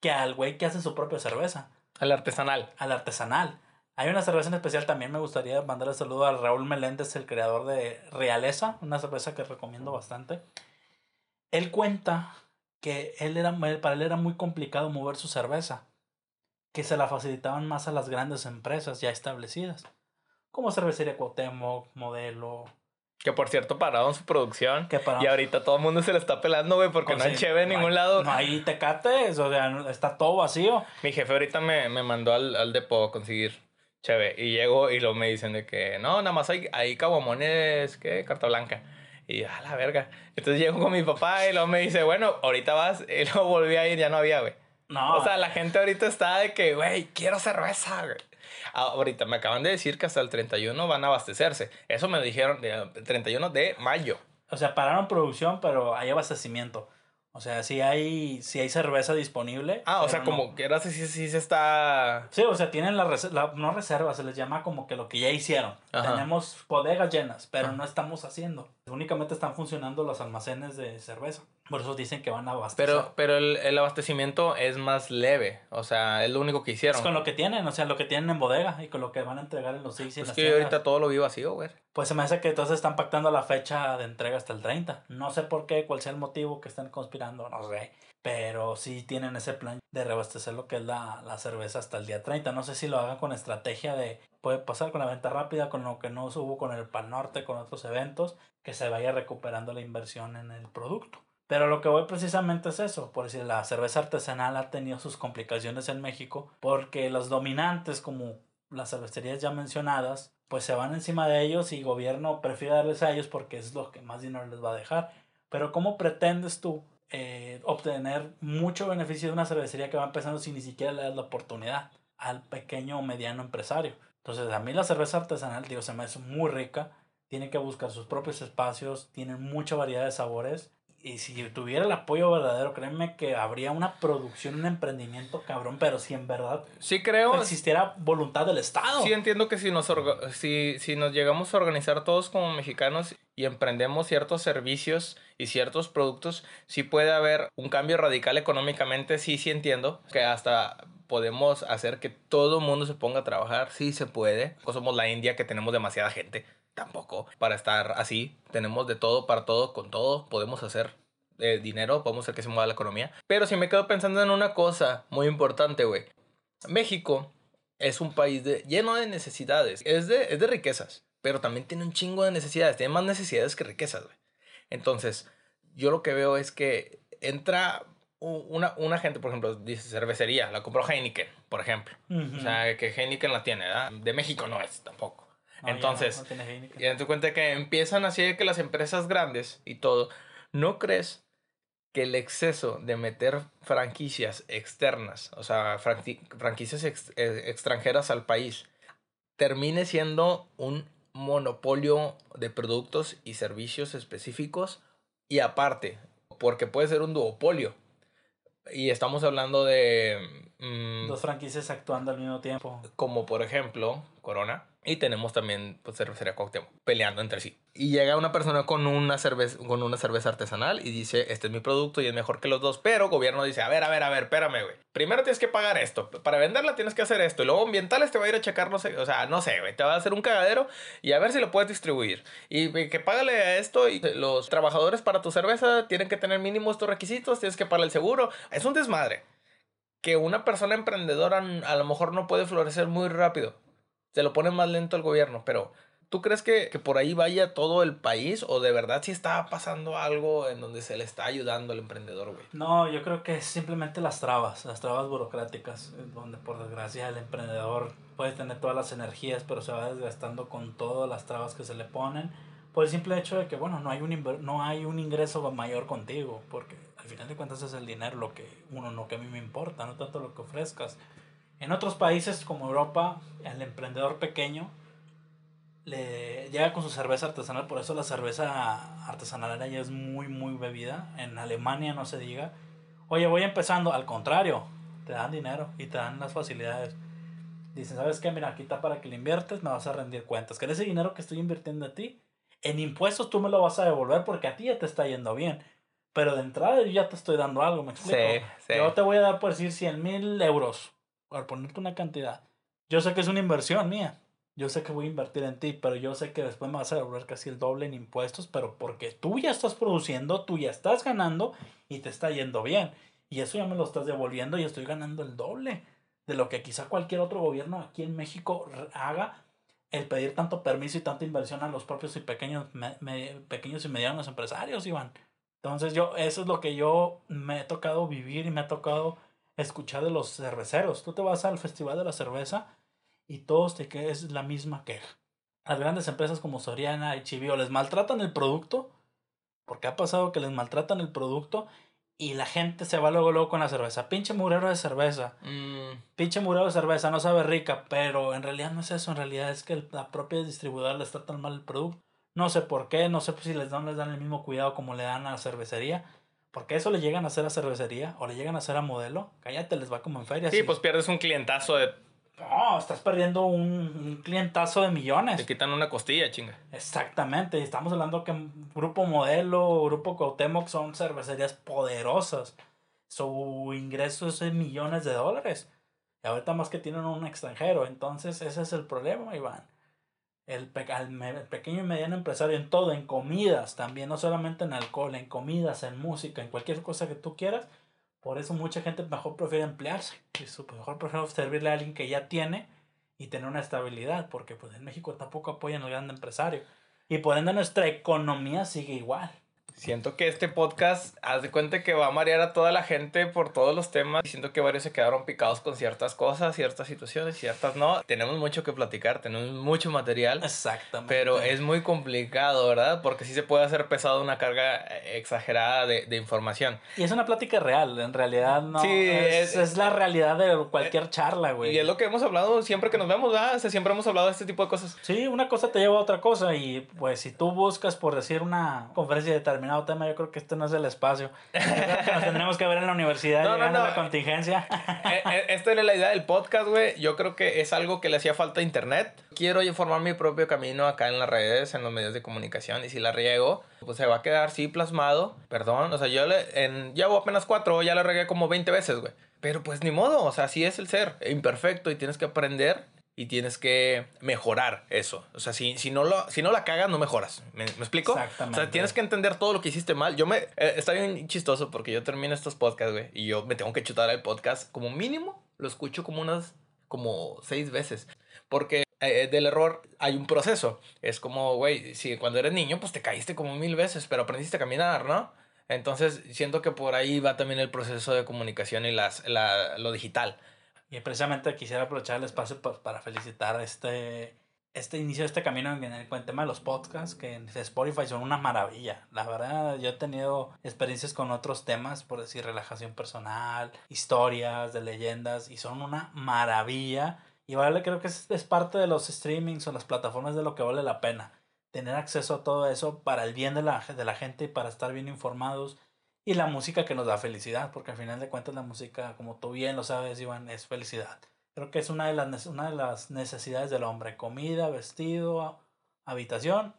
que al güey que hace su propia cerveza Al artesanal. al artesanal. Hay una cerveza en especial, también me gustaría mandarle saludo a Raúl Meléndez, el creador de Realeza, una cerveza que recomiendo bastante. Él cuenta que él era, para él era muy complicado mover su cerveza, que se la facilitaban más a las grandes empresas ya establecidas, como Cervecería Cuauhtémoc, Modelo, Que por cierto pararon su producción. que para... Y ahorita todo el mundo se la está pelando, güey, porque o no hay sea, cheve en no ningún hay- lado. No hay tecates, o sea, está todo vacío. Mi jefe ahorita me, me mandó al, al depo a conseguir cheve. Y llego y luego me dicen de que no, nada más hay, hay caguamones, ¿qué? Carta blanca. Y a la verga. Entonces llego con mi papá y luego me dice, bueno, ahorita vas. [LAUGHS] Y luego volví a ir, ya no había, güey. No, O sea, la gente ahorita está de que, güey, quiero cerveza, güey. Ah, Ahorita me acaban de decir que hasta el 31 van a abastecerse. Eso me dijeron el 31 de mayo. O sea, pararon producción, pero hay abastecimiento. O sea, sí hay, sí hay cerveza disponible. Ah, o sea, no. como que ahora sí, sí, sí se está... Sí, o sea, tienen la, la- no reserva, se les llama como que lo que ya hicieron. Ajá. Tenemos bodegas llenas, pero Ajá. no estamos haciendo. Únicamente están funcionando los almacenes de cerveza. Por eso dicen que van a abastecer. Pero, pero el, el abastecimiento es más leve. O sea, es lo único que hicieron. es con lo que tienen, o sea, lo que tienen en bodega y con lo que van a entregar en los six y en Es las que tiendas. ahorita todo lo vi vacío, güey. Pues se me hace que entonces están pactando la fecha de entrega hasta el 30. No sé por qué, cuál sea el motivo que están conspirando, no sé. Pero sí tienen ese plan de reabastecer lo que es la, la cerveza hasta el día 30. No sé si lo hagan con estrategia de... Puede pasar con la venta rápida, con lo que no hubo con el Pal Norte, con otros eventos, que se vaya recuperando la inversión en el producto. Pero lo que voy precisamente es eso, por decir, la cerveza artesanal ha tenido sus complicaciones en México, porque los dominantes como las cervecerías ya mencionadas, pues se van encima de ellos y gobierno prefiere darles a ellos porque es lo que más dinero les va a dejar. Pero ¿cómo pretendes tú eh, obtener mucho beneficio de una cervecería que va empezando si ni siquiera le das la oportunidad al pequeño o mediano empresario? Entonces a mí la cerveza artesanal, digo, se me hace muy rica, tiene que buscar sus propios espacios, tienen mucha variedad de sabores. Y si tuviera el apoyo verdadero, créeme que habría una producción, un emprendimiento cabrón, pero si en verdad Sí creo... existiera voluntad del Estado. Sí entiendo que si nos, orga- si, si nos llegamos a organizar todos como mexicanos y emprendemos ciertos servicios y ciertos productos, sí puede haber un cambio radical económicamente, sí, sí entiendo, que hasta podemos hacer que todo el mundo se ponga a trabajar, sí se puede. No somos la India que tenemos demasiada gente, tampoco, para estar así, tenemos de todo para todo, con todo, podemos hacer eh, dinero, podemos hacer que se mueva la economía. Pero si me quedo pensando en una cosa muy importante, güey. México es un país de, lleno de necesidades. Es de, es de riquezas, pero también tiene un chingo de necesidades. Tiene más necesidades que riquezas, güey. Entonces, yo lo que veo es que entra una, una gente, por ejemplo, dice cervecería, la compró Heineken, por ejemplo. O sea, que Heineken la tiene, ¿verdad? De México no es tampoco. No, ya entonces, no, y en tu cuenta que empiezan así de que las empresas grandes y todo, ¿no crees que el exceso de meter franquicias externas, o sea, franquicias eh, extranjeras al país, termine siendo un monopolio de productos y servicios específicos y aparte, porque puede ser un duopolio. Y estamos hablando de... Mm, Dos franquicias actuando al mismo tiempo. Como por ejemplo, Corona, y tenemos también pues, cervecería Cuauhtémoc peleando entre sí. Y llega una persona con una, cerveza, con una cerveza artesanal y dice, este es mi producto y es mejor que los dos. Pero gobierno dice, a ver, a ver, a ver, espérame, güey. Primero tienes que pagar esto. Para venderla tienes que hacer esto. Y luego ambientales te va a ir a checar, no sé, o sea, no sé, güey. Te va a hacer un cagadero y a ver si lo puedes distribuir. Y que págale a esto y los trabajadores para tu cerveza tienen que tener mínimo estos requisitos, tienes que pagar el seguro. Es un desmadre. Que una persona emprendedora a lo mejor no puede florecer muy rápido se lo pone más lento el gobierno, pero ¿tú crees que, por ahí vaya todo el país o de verdad sí está pasando algo en donde se le está ayudando al emprendedor, güey? No, yo creo que es simplemente las trabas, las trabas burocráticas, donde por desgracia el emprendedor puede tener todas las energías, pero se va desgastando con todas las trabas que se le ponen por el simple hecho de que, bueno, no hay un, no hay un ingreso mayor contigo, porque al final de cuentas es el dinero lo que uno, no que a mí me importa, no tanto lo que ofrezcas. En otros países como Europa, el emprendedor pequeño le llega con su cerveza artesanal, por eso la cerveza artesanal ya es muy, muy bebida. En Alemania no se diga. Oye, voy empezando. Al contrario, te dan dinero y te dan las facilidades. Dicen, ¿sabes qué? Mira, aquí está para que le inviertes, me vas a rendir cuentas. Que ese dinero que estoy invirtiendo a ti, en impuestos tú me lo vas a devolver porque a ti ya te está yendo bien. Pero de entrada yo ya te estoy dando algo, ¿me explico? Yo te voy a dar, por decir, 100 mil euros al ponerte una cantidad, yo sé que es una inversión mía. Yo sé que voy a invertir en ti, pero yo sé que después me vas a devolver casi el doble en impuestos, pero porque tú ya estás produciendo, tú ya estás ganando y te está yendo bien. Y eso ya me lo estás devolviendo y estoy ganando el doble de lo que quizá cualquier otro gobierno aquí en México haga el pedir tanto permiso y tanta inversión a los propios y pequeños, pequeños y medianos empresarios, Iván. Entonces yo, eso es lo que yo me he tocado vivir y me ha tocado escuchar de los cerveceros. Tú te vas al Festival de la Cerveza y todos te quedan, es la misma queja. Las grandes empresas como Soriana y Chivio les maltratan el producto, porque ha pasado que les maltratan el producto y la gente se va luego luego con la cerveza. Pinche murero de cerveza. Mm. Pinche murero de cerveza, no sabe rica, pero en realidad no es eso, en realidad es que la propia distribuidora les trata mal el producto. No sé por qué, no sé si les dan, les dan el mismo cuidado como le dan a la cervecería porque eso le llegan a hacer a cervecería o le llegan a hacer a modelo. Cállate, les va como en feria. Sí, pues pierdes un clientazo de. No, estás perdiendo un, clientazo de millones. Te quitan una costilla, chinga. Exactamente. Estamos hablando que Grupo Modelo, Grupo Cuauhtémoc son cervecerías poderosas. Su ingreso es de millones de dólares. Y ahorita más que tienen un extranjero. Entonces, ese es el problema, Iván el, pequeño y mediano empresario en todo, en comidas también, no solamente en alcohol, en comidas, en música, en cualquier cosa que tú quieras. Por eso mucha gente mejor prefiere emplearse y su mejor prefiere servirle a alguien que ya tiene y tener una estabilidad, porque pues en México tampoco apoyan al grande empresario. Y por ende nuestra economía sigue igual. Siento que este podcast, haz de cuenta que va a marear a toda la gente por todos los temas. Siento que varios se quedaron picados con ciertas cosas, ciertas situaciones, ciertas no. Tenemos mucho que platicar, tenemos mucho material. Exactamente. Pero es muy complicado, ¿verdad? Porque sí se puede hacer pesado una carga exagerada de, de información. Y es una plática real, en realidad no. Sí, es, es, la realidad de cualquier charla, güey. Y es lo que hemos hablado siempre que nos vemos, ¿verdad? O sea, siempre hemos hablado de este tipo de cosas. Sí, una cosa te lleva a otra cosa. Y pues si tú buscas, por decir, una conferencia determinada, tema, yo creo que este no es el espacio. nos tendremos que ver en la universidad [LAUGHS] no, llegando la contingencia. [LAUGHS] Eh, eh, esta era la idea del podcast, güey. Yo creo que es algo que le hacía falta a internet. Quiero formar mi propio camino acá en las redes, en los medios de comunicación. Y si la riego, pues se va a quedar sí plasmado. Perdón, o sea, yo le, en, llevo apenas cuatro, ya la regué como 20 veces, güey. Pero pues ni modo, o sea, así es el ser, imperfecto y tienes que aprender y tienes que mejorar eso. O sea, si, si, no, lo, si no la cagas, no mejoras. ¿Me, explico? Exactamente. O sea, tienes que entender todo lo que hiciste mal. Yo me... Eh, está bien chistoso porque yo termino estos podcasts, güey, y yo me tengo que chutar el podcast como mínimo. Lo escucho como unas... como seis veces. Porque eh, del error hay un proceso. Es como, güey, si cuando eres niño, pues te caíste como mil veces, pero aprendiste a caminar, ¿no? Entonces, siento que por ahí va también el proceso de comunicación y las, la, lo digital. Y precisamente quisiera aprovechar el espacio para felicitar este este inicio de este camino en el, tema de los podcasts, que en Spotify son una maravilla. La verdad, yo he tenido experiencias con otros temas, por decir relajación personal, historias de leyendas, y son una maravilla. Y vale, creo que es, es parte de los streamings o las plataformas de lo que vale la pena. Tener acceso a todo eso para el bien de la, de la gente y para estar bien informados. Y la música que nos da felicidad, porque al final de cuentas la música, como tú bien lo sabes, Iván, es felicidad. Creo que es una de las, una de las necesidades del hombre. Comida, vestido, habitación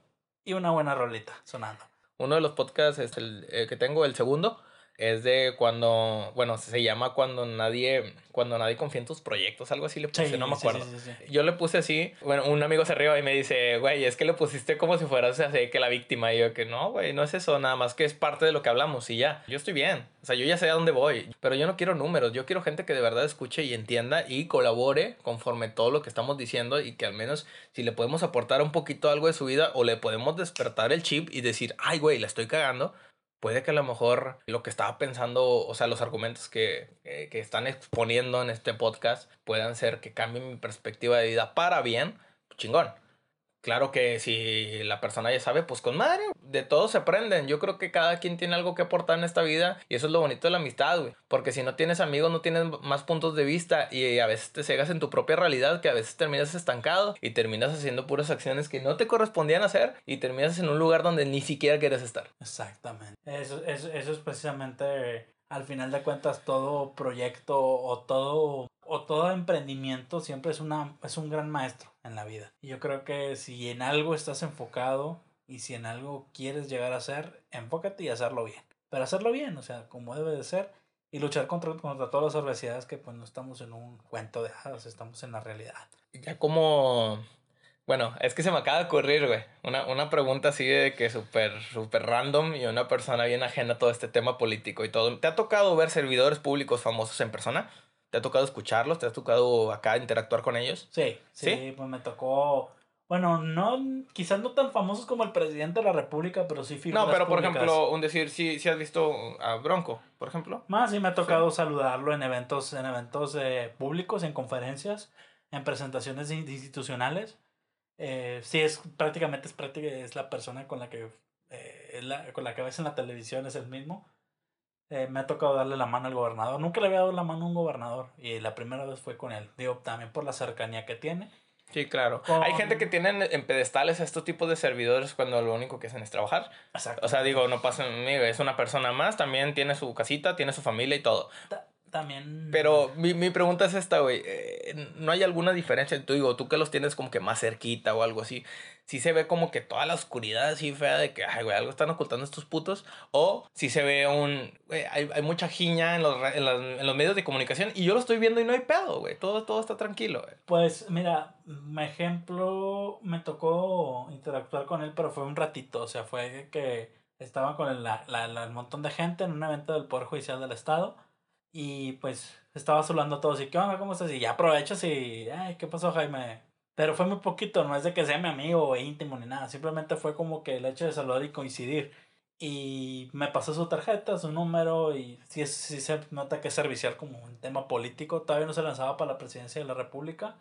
y una buena rolita sonando. Uno de los podcasts es el eh, que tengo, el segundo, es de cuando, bueno, se llama cuando nadie, cuando nadie confía en tus proyectos, algo así le puse, no me acuerdo. yo le puse así, bueno, un amigo se rió y me dice, güey, es que le pusiste como si fueras así que la víctima. Y yo que no, güey, no es eso, nada más que es parte de lo que hablamos y ya, yo estoy bien. O sea, yo ya sé a dónde voy, pero yo no quiero números, yo quiero gente que de verdad escuche y entienda y colabore conforme todo lo que estamos diciendo y que al menos si le podemos aportar un poquito algo de su vida o le podemos despertar el chip y decir, ay, güey, la estoy cagando, puede que a lo mejor lo que estaba pensando, o sea, los argumentos que, que, están exponiendo en este podcast puedan ser que cambien mi perspectiva de vida para bien, chingón. Claro que si la persona ya sabe, pues con madre, de todo se aprenden. Yo creo que cada quien tiene algo que aportar en esta vida y eso es lo bonito de la amistad, güey. Porque si no tienes amigos, no tienes más puntos de vista y a veces te cegas en tu propia realidad, que a veces terminas estancado y terminas haciendo puras acciones que no te correspondían hacer y terminas en un lugar donde ni siquiera quieres estar. Exactamente. Eso, eso, eso es precisamente, al final de cuentas, todo proyecto o todo o todo emprendimiento siempre es, una, es un gran maestro en la vida. Yo creo que si en algo estás enfocado y si en algo quieres llegar a ser, enfócate y hacerlo bien. Pero hacerlo bien, o sea, como debe de ser. Y luchar contra, contra todas las adversidades que pues no estamos en un cuento de hadas, estamos en la realidad. Ya como... Bueno, es que se me acaba de ocurrir, güey. Una, una pregunta así de que súper, súper random y una persona bien ajena a todo este tema político y todo. ¿Te ha tocado ver servidores públicos famosos en persona? ¿Te ha tocado escucharlos? ¿Te ha tocado acá interactuar con ellos? Sí, sí, pues me tocó. Bueno, no, quizás no tan famosos como el presidente de la República, pero sí figuras No, pero por ejemplo, un decir, sí, sí has visto a Bronco, por ejemplo. Más sí me ha tocado saludarlo en eventos, en eventos eh, públicos, en conferencias, en presentaciones institucionales. Eh, sí, es prácticamente es, prácticamente, es la persona con la que eh, la, con la que ves en la televisión, es el mismo. Eh, me ha tocado darle la mano al gobernador. Nunca le había dado la mano a un gobernador y la primera vez fue con él. Digo, también por la cercanía que tiene. Sí, claro. Hay gente que tiene en pedestales a estos tipos de servidores cuando lo único que hacen es trabajar. Exacto. O sea, digo, no pasa es una persona más, también tiene su casita, tiene su familia y todo. También. Pero mi, mi pregunta es esta, güey. Eh, ¿No hay alguna diferencia? Tú digo, tú que los tienes como que más cerquita o algo así si se ve como que toda la oscuridad así fea de que, ay, güey, algo están ocultando estos putos. O si se ve un, güey, hay, hay, mucha giña en los, en, los, en los, medios de comunicación y yo lo estoy viendo y no hay pedo, güey. Todo, todo está tranquilo, güey. Pues mira, me ejemplo, me tocó interactuar con él, pero fue un ratito. O sea, fue que estaba con el, la, la, el montón de gente en un evento del Poder Judicial del Estado. Y pues estaba saludando a todos. ¿Y qué onda? ¿Cómo estás? Y ya aprovecho y, ay, ¿qué pasó, Jaime? Pero fue muy poquito, no es de que sea mi amigo o íntimo ni nada. Simplemente fue como que el hecho de saludar y coincidir. Y me pasó su tarjeta, su número y sí, sí se nota que es servicial como un tema político. Todavía no se lanzaba para la presidencia de la República.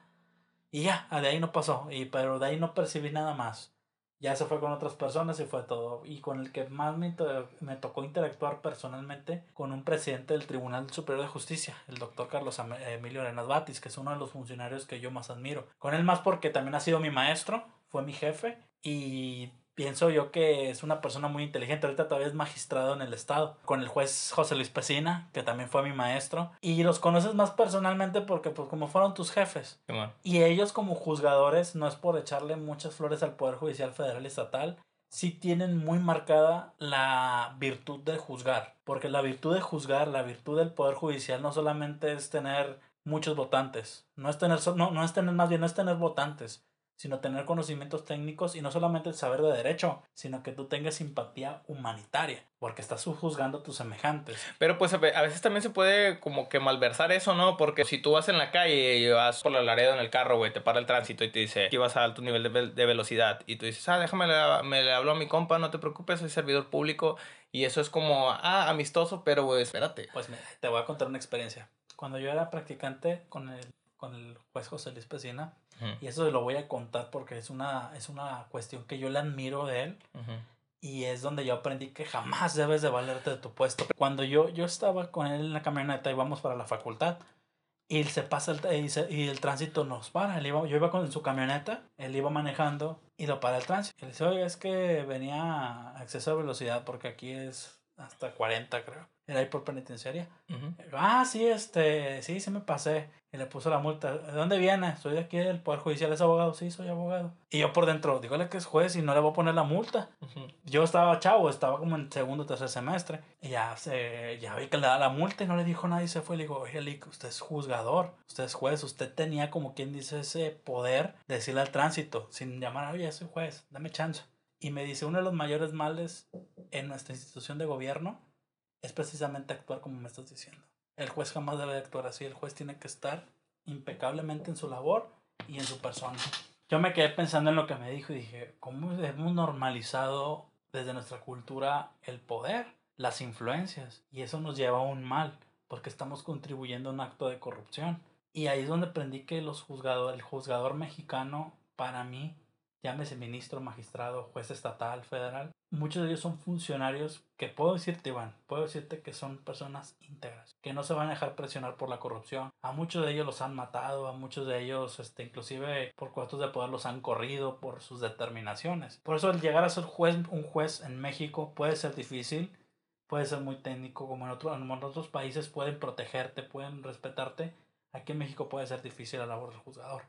Y ya, de ahí no pasó. Y, pero de ahí no percibí nada más ya se fue con otras personas y fue todo. Y con el que más me, me, tocó interactuar personalmente con un presidente del Tribunal Superior de Justicia, el doctor Carlos Emilio Arenas Batis, que es uno de los funcionarios que yo más admiro. Con él más porque también ha sido mi maestro, fue mi jefe y pienso yo que es una persona muy inteligente. Ahorita todavía es magistrado en el estado. Con el juez José Luis Pesina, que también fue mi maestro. Y los conoces más personalmente porque, pues, como fueron tus jefes. Y ellos, como juzgadores, no es por echarle muchas flores al Poder Judicial Federal y Estatal. Sí tienen muy marcada la virtud de juzgar. Porque la virtud de juzgar, la virtud del Poder Judicial, no solamente es tener muchos votantes. No es tener, no, no es tener, más bien, no es tener votantes sino tener conocimientos técnicos y no solamente el saber de derecho, sino que tú tengas simpatía humanitaria, porque estás juzgando a tus semejantes. Pero pues a veces también se puede como que malversar eso, ¿no? Porque si tú vas en la calle y vas por la Laredo en el carro, güey, te para el tránsito y te dice que vas a alto nivel de, velocidad y tú dices, ah, déjame, le, me le hablo a mi compa, no te preocupes, soy servidor público y eso es como, ah, amistoso, pero güey, espérate. Pues te voy a contar una experiencia. Cuando yo era practicante con el, con el juez José Luis Pesina, Y eso lo voy a contar porque es una, es una cuestión que yo le admiro de él. Y es donde yo aprendí que jamás debes de valerte de tu puesto. Cuando yo, yo estaba con él en la camioneta y vamos para la facultad, y se pasa el, y, el tránsito nos para. Él iba, yo iba con su camioneta, él iba manejando y lo para el tránsito. Y le dice, oye, es que venía a exceso de velocidad porque aquí es hasta 40 creo. Era ahí por penitenciaria. Ah, sí, este, sí, sí me pasé. Y le puso la multa. ¿De dónde viene? Soy de aquí del Poder Judicial. ¿Es abogado? Sí, soy abogado. Y yo por dentro, dígale que es juez y no le voy a poner la multa. Yo estaba chavo, estaba como en segundo o tercer semestre. Y ya, se, ya vi que le da la multa y no le dijo nada y se fue. Le digo, oye, usted es juzgador, usted es juez. Usted tenía como quien dice ese poder de decirle al tránsito, sin llamar, oye, soy juez, dame chance. Y me dice, uno de los mayores males en nuestra institución de gobierno es precisamente actuar como me estás diciendo. El juez jamás debe actuar así, el juez tiene que estar impecablemente en su labor y en su persona. Yo me quedé pensando en lo que me dijo y dije, ¿cómo hemos normalizado desde nuestra cultura el poder, las influencias? Y eso nos lleva a un mal, porque estamos contribuyendo a un acto de corrupción. Y ahí es donde aprendí que los juzgados, el juzgador mexicano, para mí, llámese ministro, magistrado, juez estatal, federal, muchos de ellos son funcionarios que puedo decirte, Iván, puedo decirte que son personas íntegras, que no se van a dejar presionar por la corrupción. A muchos de ellos los han matado, a muchos de ellos, este, inclusive por cuestos de poder los han corrido por sus determinaciones. Por eso el llegar a ser juez, un juez en México puede ser difícil, puede ser muy técnico, como en, en otros países pueden protegerte, pueden respetarte. Aquí en México puede ser difícil la labor del juzgador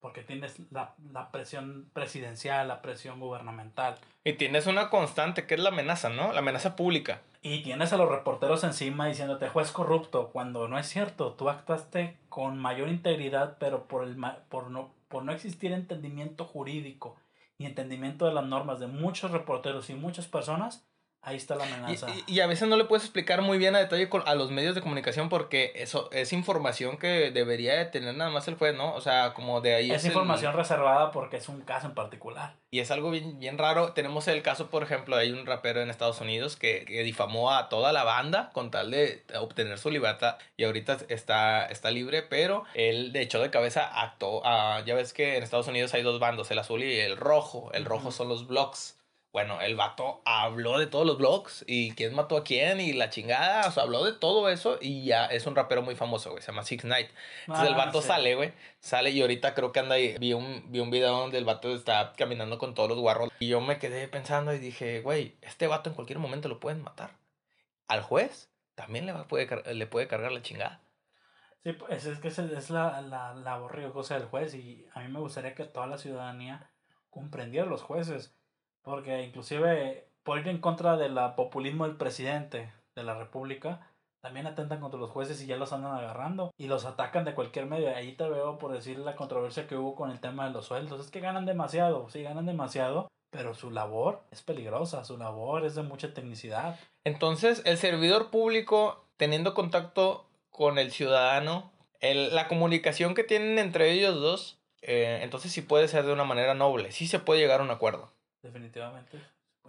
porque tienes la, la, presión presidencial, la presión gubernamental. Y tienes una constante que es la amenaza, ¿no? La amenaza pública. Y tienes a los reporteros encima diciéndote juez corrupto, cuando no es cierto, tú actuaste con mayor integridad, pero por, el, por, no, por no existir entendimiento jurídico y entendimiento de las normas de muchos reporteros y muchas personas, Ahí está la amenaza. Y, a veces no le puedes explicar muy bien a detalle a los medios de comunicación porque eso es información que debería de tener nada más el juez, ¿no? O sea, como de ahí... Es, información reservada porque es un caso en particular. Y es algo bien, bien raro. Tenemos el caso, por ejemplo, hay un rapero en Estados Unidos que, que difamó a toda la banda con tal de obtener su libertad y ahorita está, está libre, pero él de hecho de cabeza actuó. Ah, ya ves que en Estados Unidos hay dos bandos, el azul y el rojo. El rojo son los blogs bueno, el vato habló de todos los blogs y quién mató a quién y la chingada, o sea, habló de todo eso y ya es un rapero muy famoso, güey, se llama Six Night. Entonces el ah, vato sale, güey, sale y ahorita creo que anda ahí, vi un, vi un video donde el vato está caminando con todos los guarros y yo me quedé pensando y dije, güey, este vato en cualquier momento lo pueden matar. Al juez también le, va, puede, le puede cargar la chingada. Sí, pues es que es la, la labor riesgosa del juez y a mí me gustaría que toda la ciudadanía comprendiera los jueces porque inclusive por ir en contra del populismo del presidente de la República, también atentan contra los jueces y ya los andan agarrando y los atacan de cualquier medio. Ahí te veo por decir la controversia que hubo con el tema de los sueldos. Es que ganan demasiado, sí, ganan demasiado, pero su labor es peligrosa, su labor es de mucha tecnicidad. Entonces, el servidor público, teniendo contacto con el ciudadano, el, la comunicación que tienen entre ellos dos, eh, entonces sí puede ser de una manera noble, sí se puede llegar a un acuerdo. Definitivamente.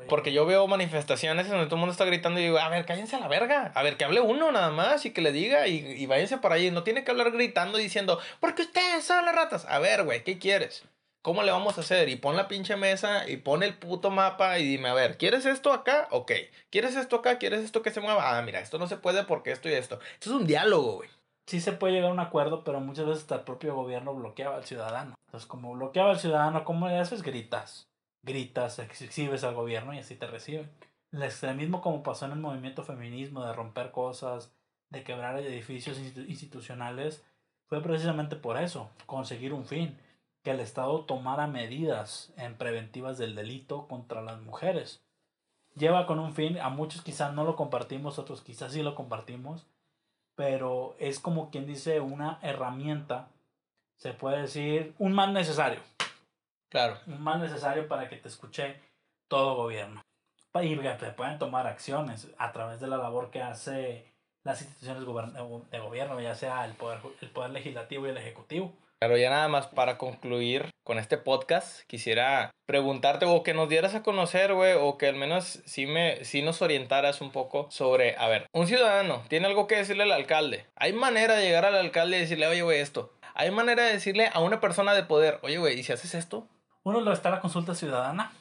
Porque yo veo manifestaciones en donde todo el mundo está gritando y digo, a ver, cállense a la verga. A ver, que hable uno nada más y que le diga y, y váyanse por ahí. No tiene que hablar gritando diciendo, porque ustedes son las ratas. A ver, güey, ¿qué quieres? ¿Cómo le vamos a hacer? Y pon la pinche mesa y pon el puto mapa y dime, a ver, ¿quieres esto acá? Ok. ¿Quieres esto acá? ¿Quieres esto que se mueva? Ah, mira, esto no se puede porque esto y esto. Esto es un diálogo, güey. Sí se puede llegar a un acuerdo, pero muchas veces hasta el propio gobierno bloqueaba al ciudadano. Entonces, como bloqueaba al ciudadano, ¿cómo le haces? Gritas gritas, exhibes al gobierno y así te reciben. El extremismo como pasó en el movimiento feminismo de romper cosas, de quebrar edificios institucionales, fue precisamente por eso, conseguir un fin, que el Estado tomara medidas en preventivas del delito contra las mujeres. Lleva con un fin, a muchos quizás no lo compartimos, otros quizás sí lo compartimos, pero es como quien dice una herramienta, se puede decir un mal necesario. Claro. Más necesario para que te escuche todo gobierno. Y que pueden tomar acciones a través de la labor que hace las instituciones de gobierno, ya sea el poder, el poder legislativo y el ejecutivo. Pero ya nada más para concluir con este podcast, quisiera preguntarte o que nos dieras a conocer, güey, o que al menos sí, me, sí nos orientaras un poco sobre, a ver, un ciudadano tiene algo que decirle al alcalde. ¿Hay manera de llegar al alcalde y decirle, oye, güey, esto? hay manera de decirle a una persona de poder, oye, güey, ¿y si haces esto? Uno lo está la consulta ciudadana,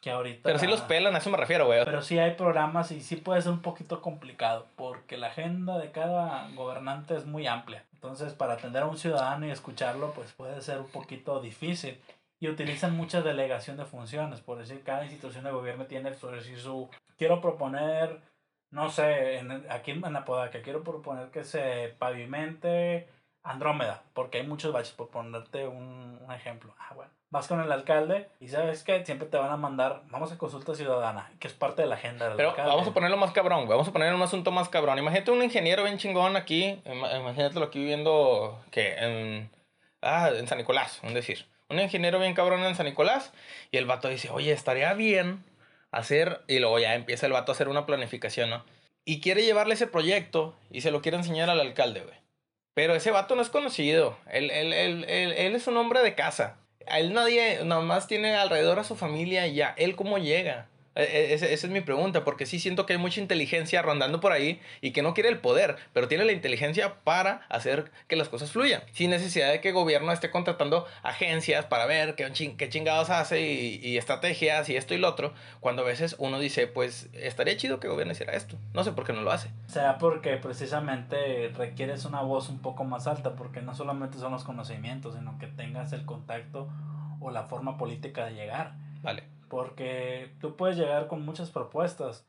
que ahorita... Pero sí los pelan, a eso me refiero, güey. Pero sí hay programas y sí puede ser un poquito complicado, porque la agenda de cada gobernante es muy amplia. Entonces, para atender a un ciudadano y escucharlo, pues puede ser un poquito difícil. Y utilizan mucha delegación de funciones, por decir, cada institución de gobierno tiene, por decir, su... Quiero proponer, no sé, en, aquí en Apodaca, quiero proponer que se pavimente Andrómeda, porque hay muchos baches, por ponerte un, un ejemplo. Ah, bueno vas con el alcalde y sabes que siempre te van a mandar, vamos a consulta ciudadana, que es parte de la agenda del Pero vamos a ponerlo más cabrón, vamos a poner un asunto más cabrón. Imagínate un ingeniero bien chingón aquí, imagínatelo aquí viviendo que en, ah, en San Nicolás, un decir. Un ingeniero bien cabrón en San Nicolás y el vato dice, oye, estaría bien hacer, y luego ya empieza el vato a hacer una planificación, ¿no? Y quiere llevarle ese proyecto y se lo quiere enseñar al alcalde, güey. Pero ese vato no es conocido. Él, él, él, él, es un hombre de casa a él nadie, nada más tiene alrededor a su familia y ya, él cómo llega. E, e, esa, es mi pregunta, porque sí siento que hay mucha inteligencia rondando por ahí y que no quiere el poder, pero tiene la inteligencia para hacer que las cosas fluyan, sin necesidad de que el gobierno esté contratando agencias para ver qué, qué chingados hace y, estrategias y esto y lo otro, cuando a veces uno dice, pues estaría chido que el gobierno hiciera esto, no sé por qué no lo hace. Será porque precisamente requieres una voz un poco más alta, porque no solamente son los conocimientos, sino que tengas el contacto o la forma política de llegar. Vale. Porque tú puedes llegar con muchas propuestas,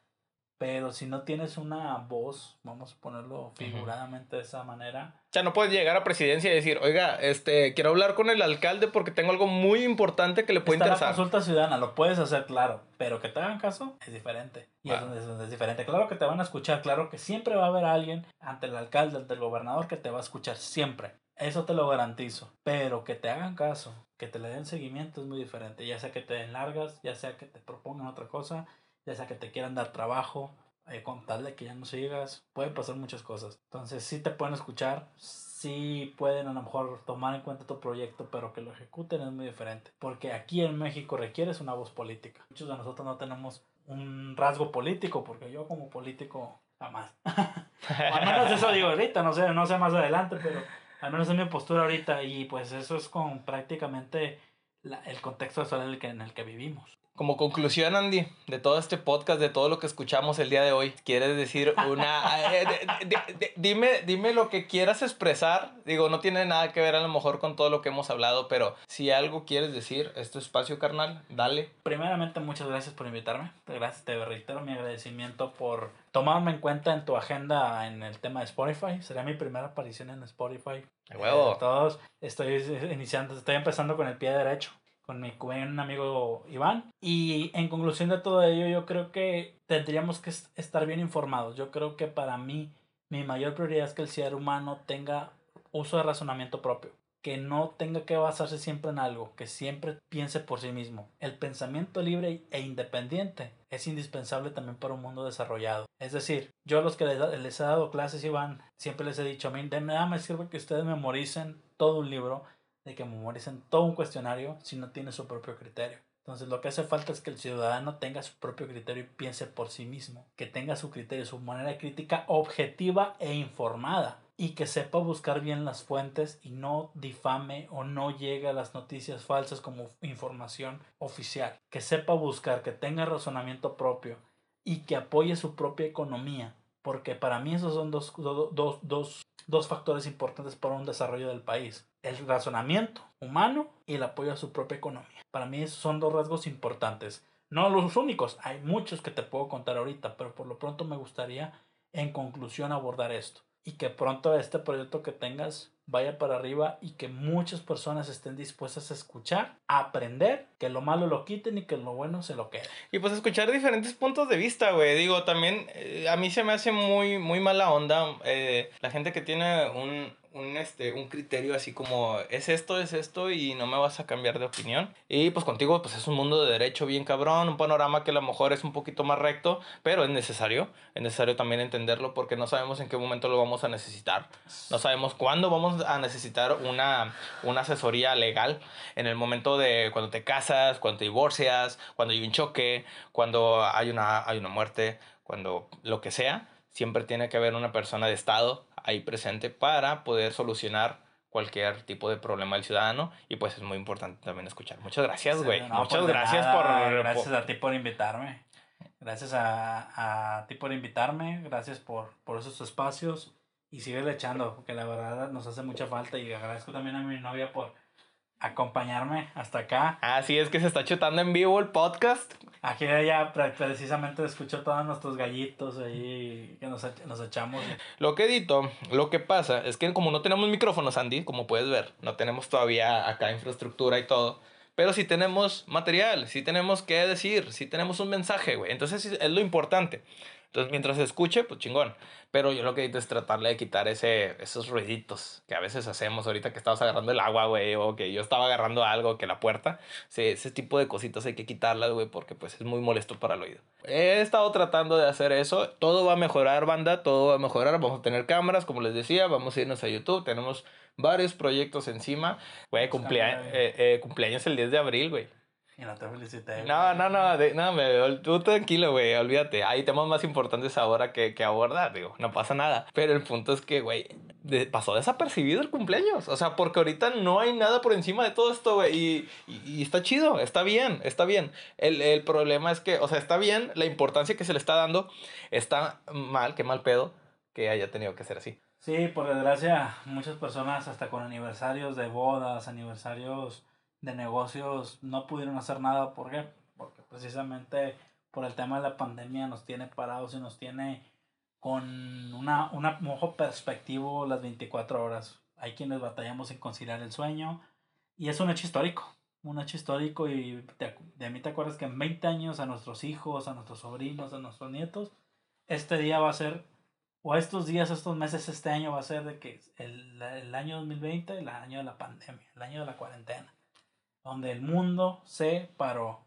pero si no tienes una voz, vamos a ponerlo figuradamente de esa manera. O sea, no puedes llegar a presidencia y decir, oiga, este, quiero hablar con el alcalde porque tengo algo muy importante que le puede interesar. La consulta ciudadana, lo puedes hacer, claro, pero que te hagan caso es diferente. Y es, es, diferente. Claro que te van a escuchar, claro que siempre va a haber alguien ante el alcalde, ante el gobernador que te va a escuchar, siempre. Eso te lo garantizo. Pero que te hagan caso, que te le den seguimiento es muy diferente. Ya sea que te den largas, ya sea que te propongan otra cosa, ya sea que te quieran dar trabajo, eh, con tal de que ya no sigas, pueden pasar muchas cosas. Entonces sí te pueden escuchar, sí pueden a lo mejor tomar en cuenta tu proyecto, pero que lo ejecuten es muy diferente. Porque aquí en México requieres una voz política. Muchos de nosotros no tenemos un rasgo político, porque yo como político jamás. [LAUGHS] al menos eso digo ahorita, no sé, no sé más adelante, pero al menos es mi postura ahorita y pues eso es con prácticamente el contexto social en el que, en el que vivimos. Como conclusión, Andy, de todo este podcast, de todo lo que escuchamos el día de hoy, ¿quieres decir una... [LAUGHS] Eh, dime, dime lo que quieras expresar. Digo, no tiene nada que ver a lo mejor con todo lo que hemos hablado, pero si algo quieres decir, este espacio, carnal, dale. Primeramente, muchas gracias por invitarme. Gracias, te reitero mi agradecimiento por tomarme en cuenta en tu agenda en el tema de Spotify. Sería mi primera aparición en Spotify. ¡De huevo! Eh, todos, estoy iniciando, estoy empezando con el pie derecho con mi buen amigo Iván. Y en conclusión de todo ello, yo creo que tendríamos que estar bien informados. Yo creo que para mí, mi mayor prioridad es que el ser humano tenga uso de razonamiento propio. Que no tenga que basarse siempre en algo, que siempre piense por sí mismo. El pensamiento libre e independiente es indispensable también para un mundo desarrollado. Es decir, yo a los que les, he dado clases, Iván, siempre les he dicho, a mí de nada me sirve que ustedes memoricen todo un libro de que memoricen todo un cuestionario si no tiene su propio criterio. Entonces lo que hace falta es que el ciudadano tenga su propio criterio y piense por sí mismo, que tenga su criterio, su manera crítica objetiva e informada y que sepa buscar bien las fuentes y no difame o no llegue a las noticias falsas como información oficial, que sepa buscar, que tenga razonamiento propio y que apoye su propia economía, porque para mí esos son dos, dos, dos, dos factores importantes para un desarrollo del país el razonamiento humano y el apoyo a su propia economía. Para mí son dos rasgos importantes. No los únicos, hay muchos que te puedo contar ahorita, pero por lo pronto me gustaría en conclusión abordar esto. Y que pronto este proyecto que tengas vaya para arriba y que muchas personas estén dispuestas a escuchar, a aprender, que lo malo lo quiten y que lo bueno se lo quede. Y pues escuchar diferentes puntos de vista, güey. Digo, también eh, a mí se me hace muy, muy mala onda eh, la gente que tiene un, un, este, un criterio así como es esto, es esto y no me vas a cambiar de opinión. Y pues contigo pues es un mundo de derecho bien cabrón, un panorama que a lo mejor es un poquito más recto, pero es necesario, es necesario también entenderlo porque no sabemos en qué momento lo vamos a necesitar, no sabemos cuándo vamos a necesitar una, una asesoría legal en el momento de cuando te casas, cuando te divorcias, cuando hay un choque, cuando hay una, hay una muerte, cuando lo que sea siempre tiene que haber una persona de Estado ahí presente para poder solucionar cualquier tipo de problema del ciudadano y pues es muy importante también escuchar. Muchas gracias, güey. No, Muchas pues de gracias nada, por... Gracias por- a ti por invitarme. Gracias a, a ti por invitarme. Gracias por, por esos espacios. Y sigue echando, porque la verdad nos hace mucha falta. Y agradezco también a mi novia por acompañarme hasta acá. Así es que se está chutando en vivo el podcast. Aquí ya pre- precisamente escucho todos nuestros gallitos ahí que nos, nos echamos. Lo que edito, lo que pasa es que como no tenemos micrófonos, Andy, como puedes ver, no tenemos todavía acá infraestructura y todo, pero sí tenemos material, sí tenemos qué decir, sí tenemos un mensaje, güey. Entonces es lo importante. Entonces mientras se escuche, pues chingón. Pero yo lo que edito es tratarle de quitar ese, esos ruiditos que a veces hacemos ahorita que estabas agarrando el agua, güey, o que yo estaba agarrando algo, que la puerta. Sí, ese tipo de cositas hay que quitarlas, güey, porque pues es muy molesto para el oído. He estado tratando de hacer eso. Todo va a mejorar, banda, todo va a mejorar. Vamos a tener cámaras, como les decía, vamos a irnos a YouTube. Tenemos varios proyectos encima. Güey, cumplea- eh, eh, cumpleaños el 10 de abril, güey. Y no te felicité. No, no, no, de- no, me, tú tranquilo, güey, olvídate. Hay temas más importantes ahora que, que abordar, digo, no pasa nada. Pero el punto es que, güey, de- pasó desapercibido el cumpleaños. O sea, porque ahorita no hay nada por encima de todo esto, güey. Y, y, y está chido, está bien, está bien. El, el problema es que, o sea, está bien la importancia que se le está dando. Está mal, qué mal pedo que haya tenido que ser así. Sí, por desgracia, muchas personas hasta con aniversarios de bodas, aniversarios de negocios, no pudieron hacer nada. ¿Por qué? Porque precisamente por el tema de la pandemia nos tiene parados y nos tiene con una, una, un ojo perspectivo las 24 horas. Hay quienes batallamos en conciliar el sueño y es un hecho histórico. Un hecho histórico y te de mí te acuerdas que en 20 años a nuestros hijos, a nuestros sobrinos, a nuestros nietos, este día va a ser o estos días, estos meses, este año va a ser de que el, el año 2020, el año de la pandemia, el año de la cuarentena, donde el mundo se paró.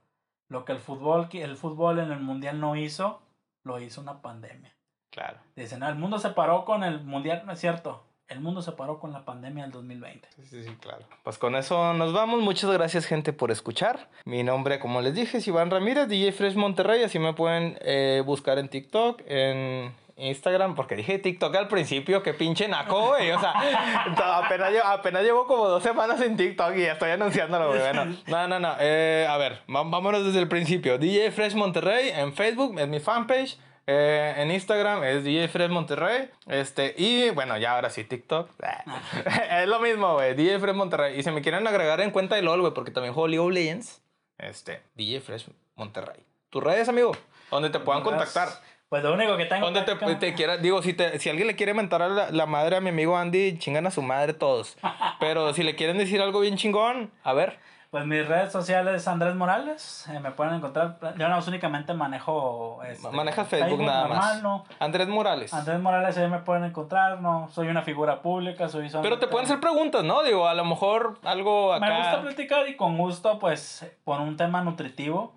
Lo que el fútbol, el fútbol en el mundial no hizo, lo hizo una pandemia. Claro. Dicen, no, el mundo se paró con el mundial, no es cierto. El mundo se paró con la pandemia del 2020. Sí, sí, sí, claro. Pues con eso nos vamos. Muchas gracias, gente, por escuchar. Mi nombre, como les dije, es Iván Ramírez, DJ Fresh Monterrey. Así me pueden eh, buscar en TikTok, en Instagram, porque dije TikTok al principio, que pinche naco, güey. O sea, [LAUGHS] apenas, llevo, apenas llevo como dos semanas en TikTok y ya estoy anunciándolo, güey. Bueno, no, no, no. Eh, a ver, vámonos desde el principio. DJ Fresh Monterrey en Facebook, es mi fanpage. Eh, en Instagram es DJ Fresh Monterrey. Este, y bueno, ya ahora sí, TikTok. [LAUGHS] es lo mismo, güey. DJ Fresh Monterrey. Y si me quieren agregar en cuenta de LOL, güey, porque también juego League of Legends. Este, DJ Fresh Monterrey. Tus redes, amigo, donde te puedan contactar. Pues lo único que tengo Donde te, te quiera, digo, si, te, si alguien le quiere mentar a la, la madre a mi amigo Andy, chingan a su madre todos. Pero si le quieren decir algo bien chingón, a ver. Pues mis redes sociales Andrés Morales, eh, me pueden encontrar. Yo no únicamente manejo. este, Manejas Facebook nada más. normal, no. Andrés Morales. Andrés Morales ahí me pueden encontrar, no soy una figura pública, soy Pero te pueden hacer preguntas, ¿no? Digo, a lo mejor algo acá. Me gusta platicar y con gusto, pues, por un tema nutritivo,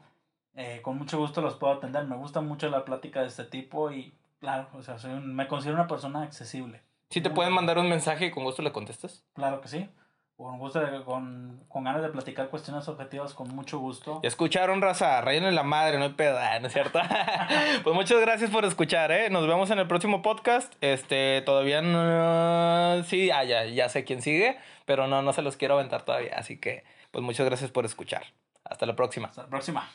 eh, con mucho gusto los puedo atender. Me gusta mucho la plática de este tipo y, claro, o sea, soy un- me considero una persona accesible. Si te pueden mandar un mensaje y con gusto le contestas. Claro que sí. Con gusto, de- con, con ganas de platicar cuestiones objetivas, con mucho gusto. Ya escucharon, raza. Rayenle la madre, no hay pedo, ah, ¿no es cierto? [LAUGHS] [LAUGHS] pues muchas gracias por escuchar, ¿eh? Nos vemos en el próximo podcast. Este, todavía no. Sí, ah, ya, ya sé quién sigue, pero no, no se los quiero aventar todavía. Así que, pues muchas gracias por escuchar. Hasta la próxima. Hasta la próxima.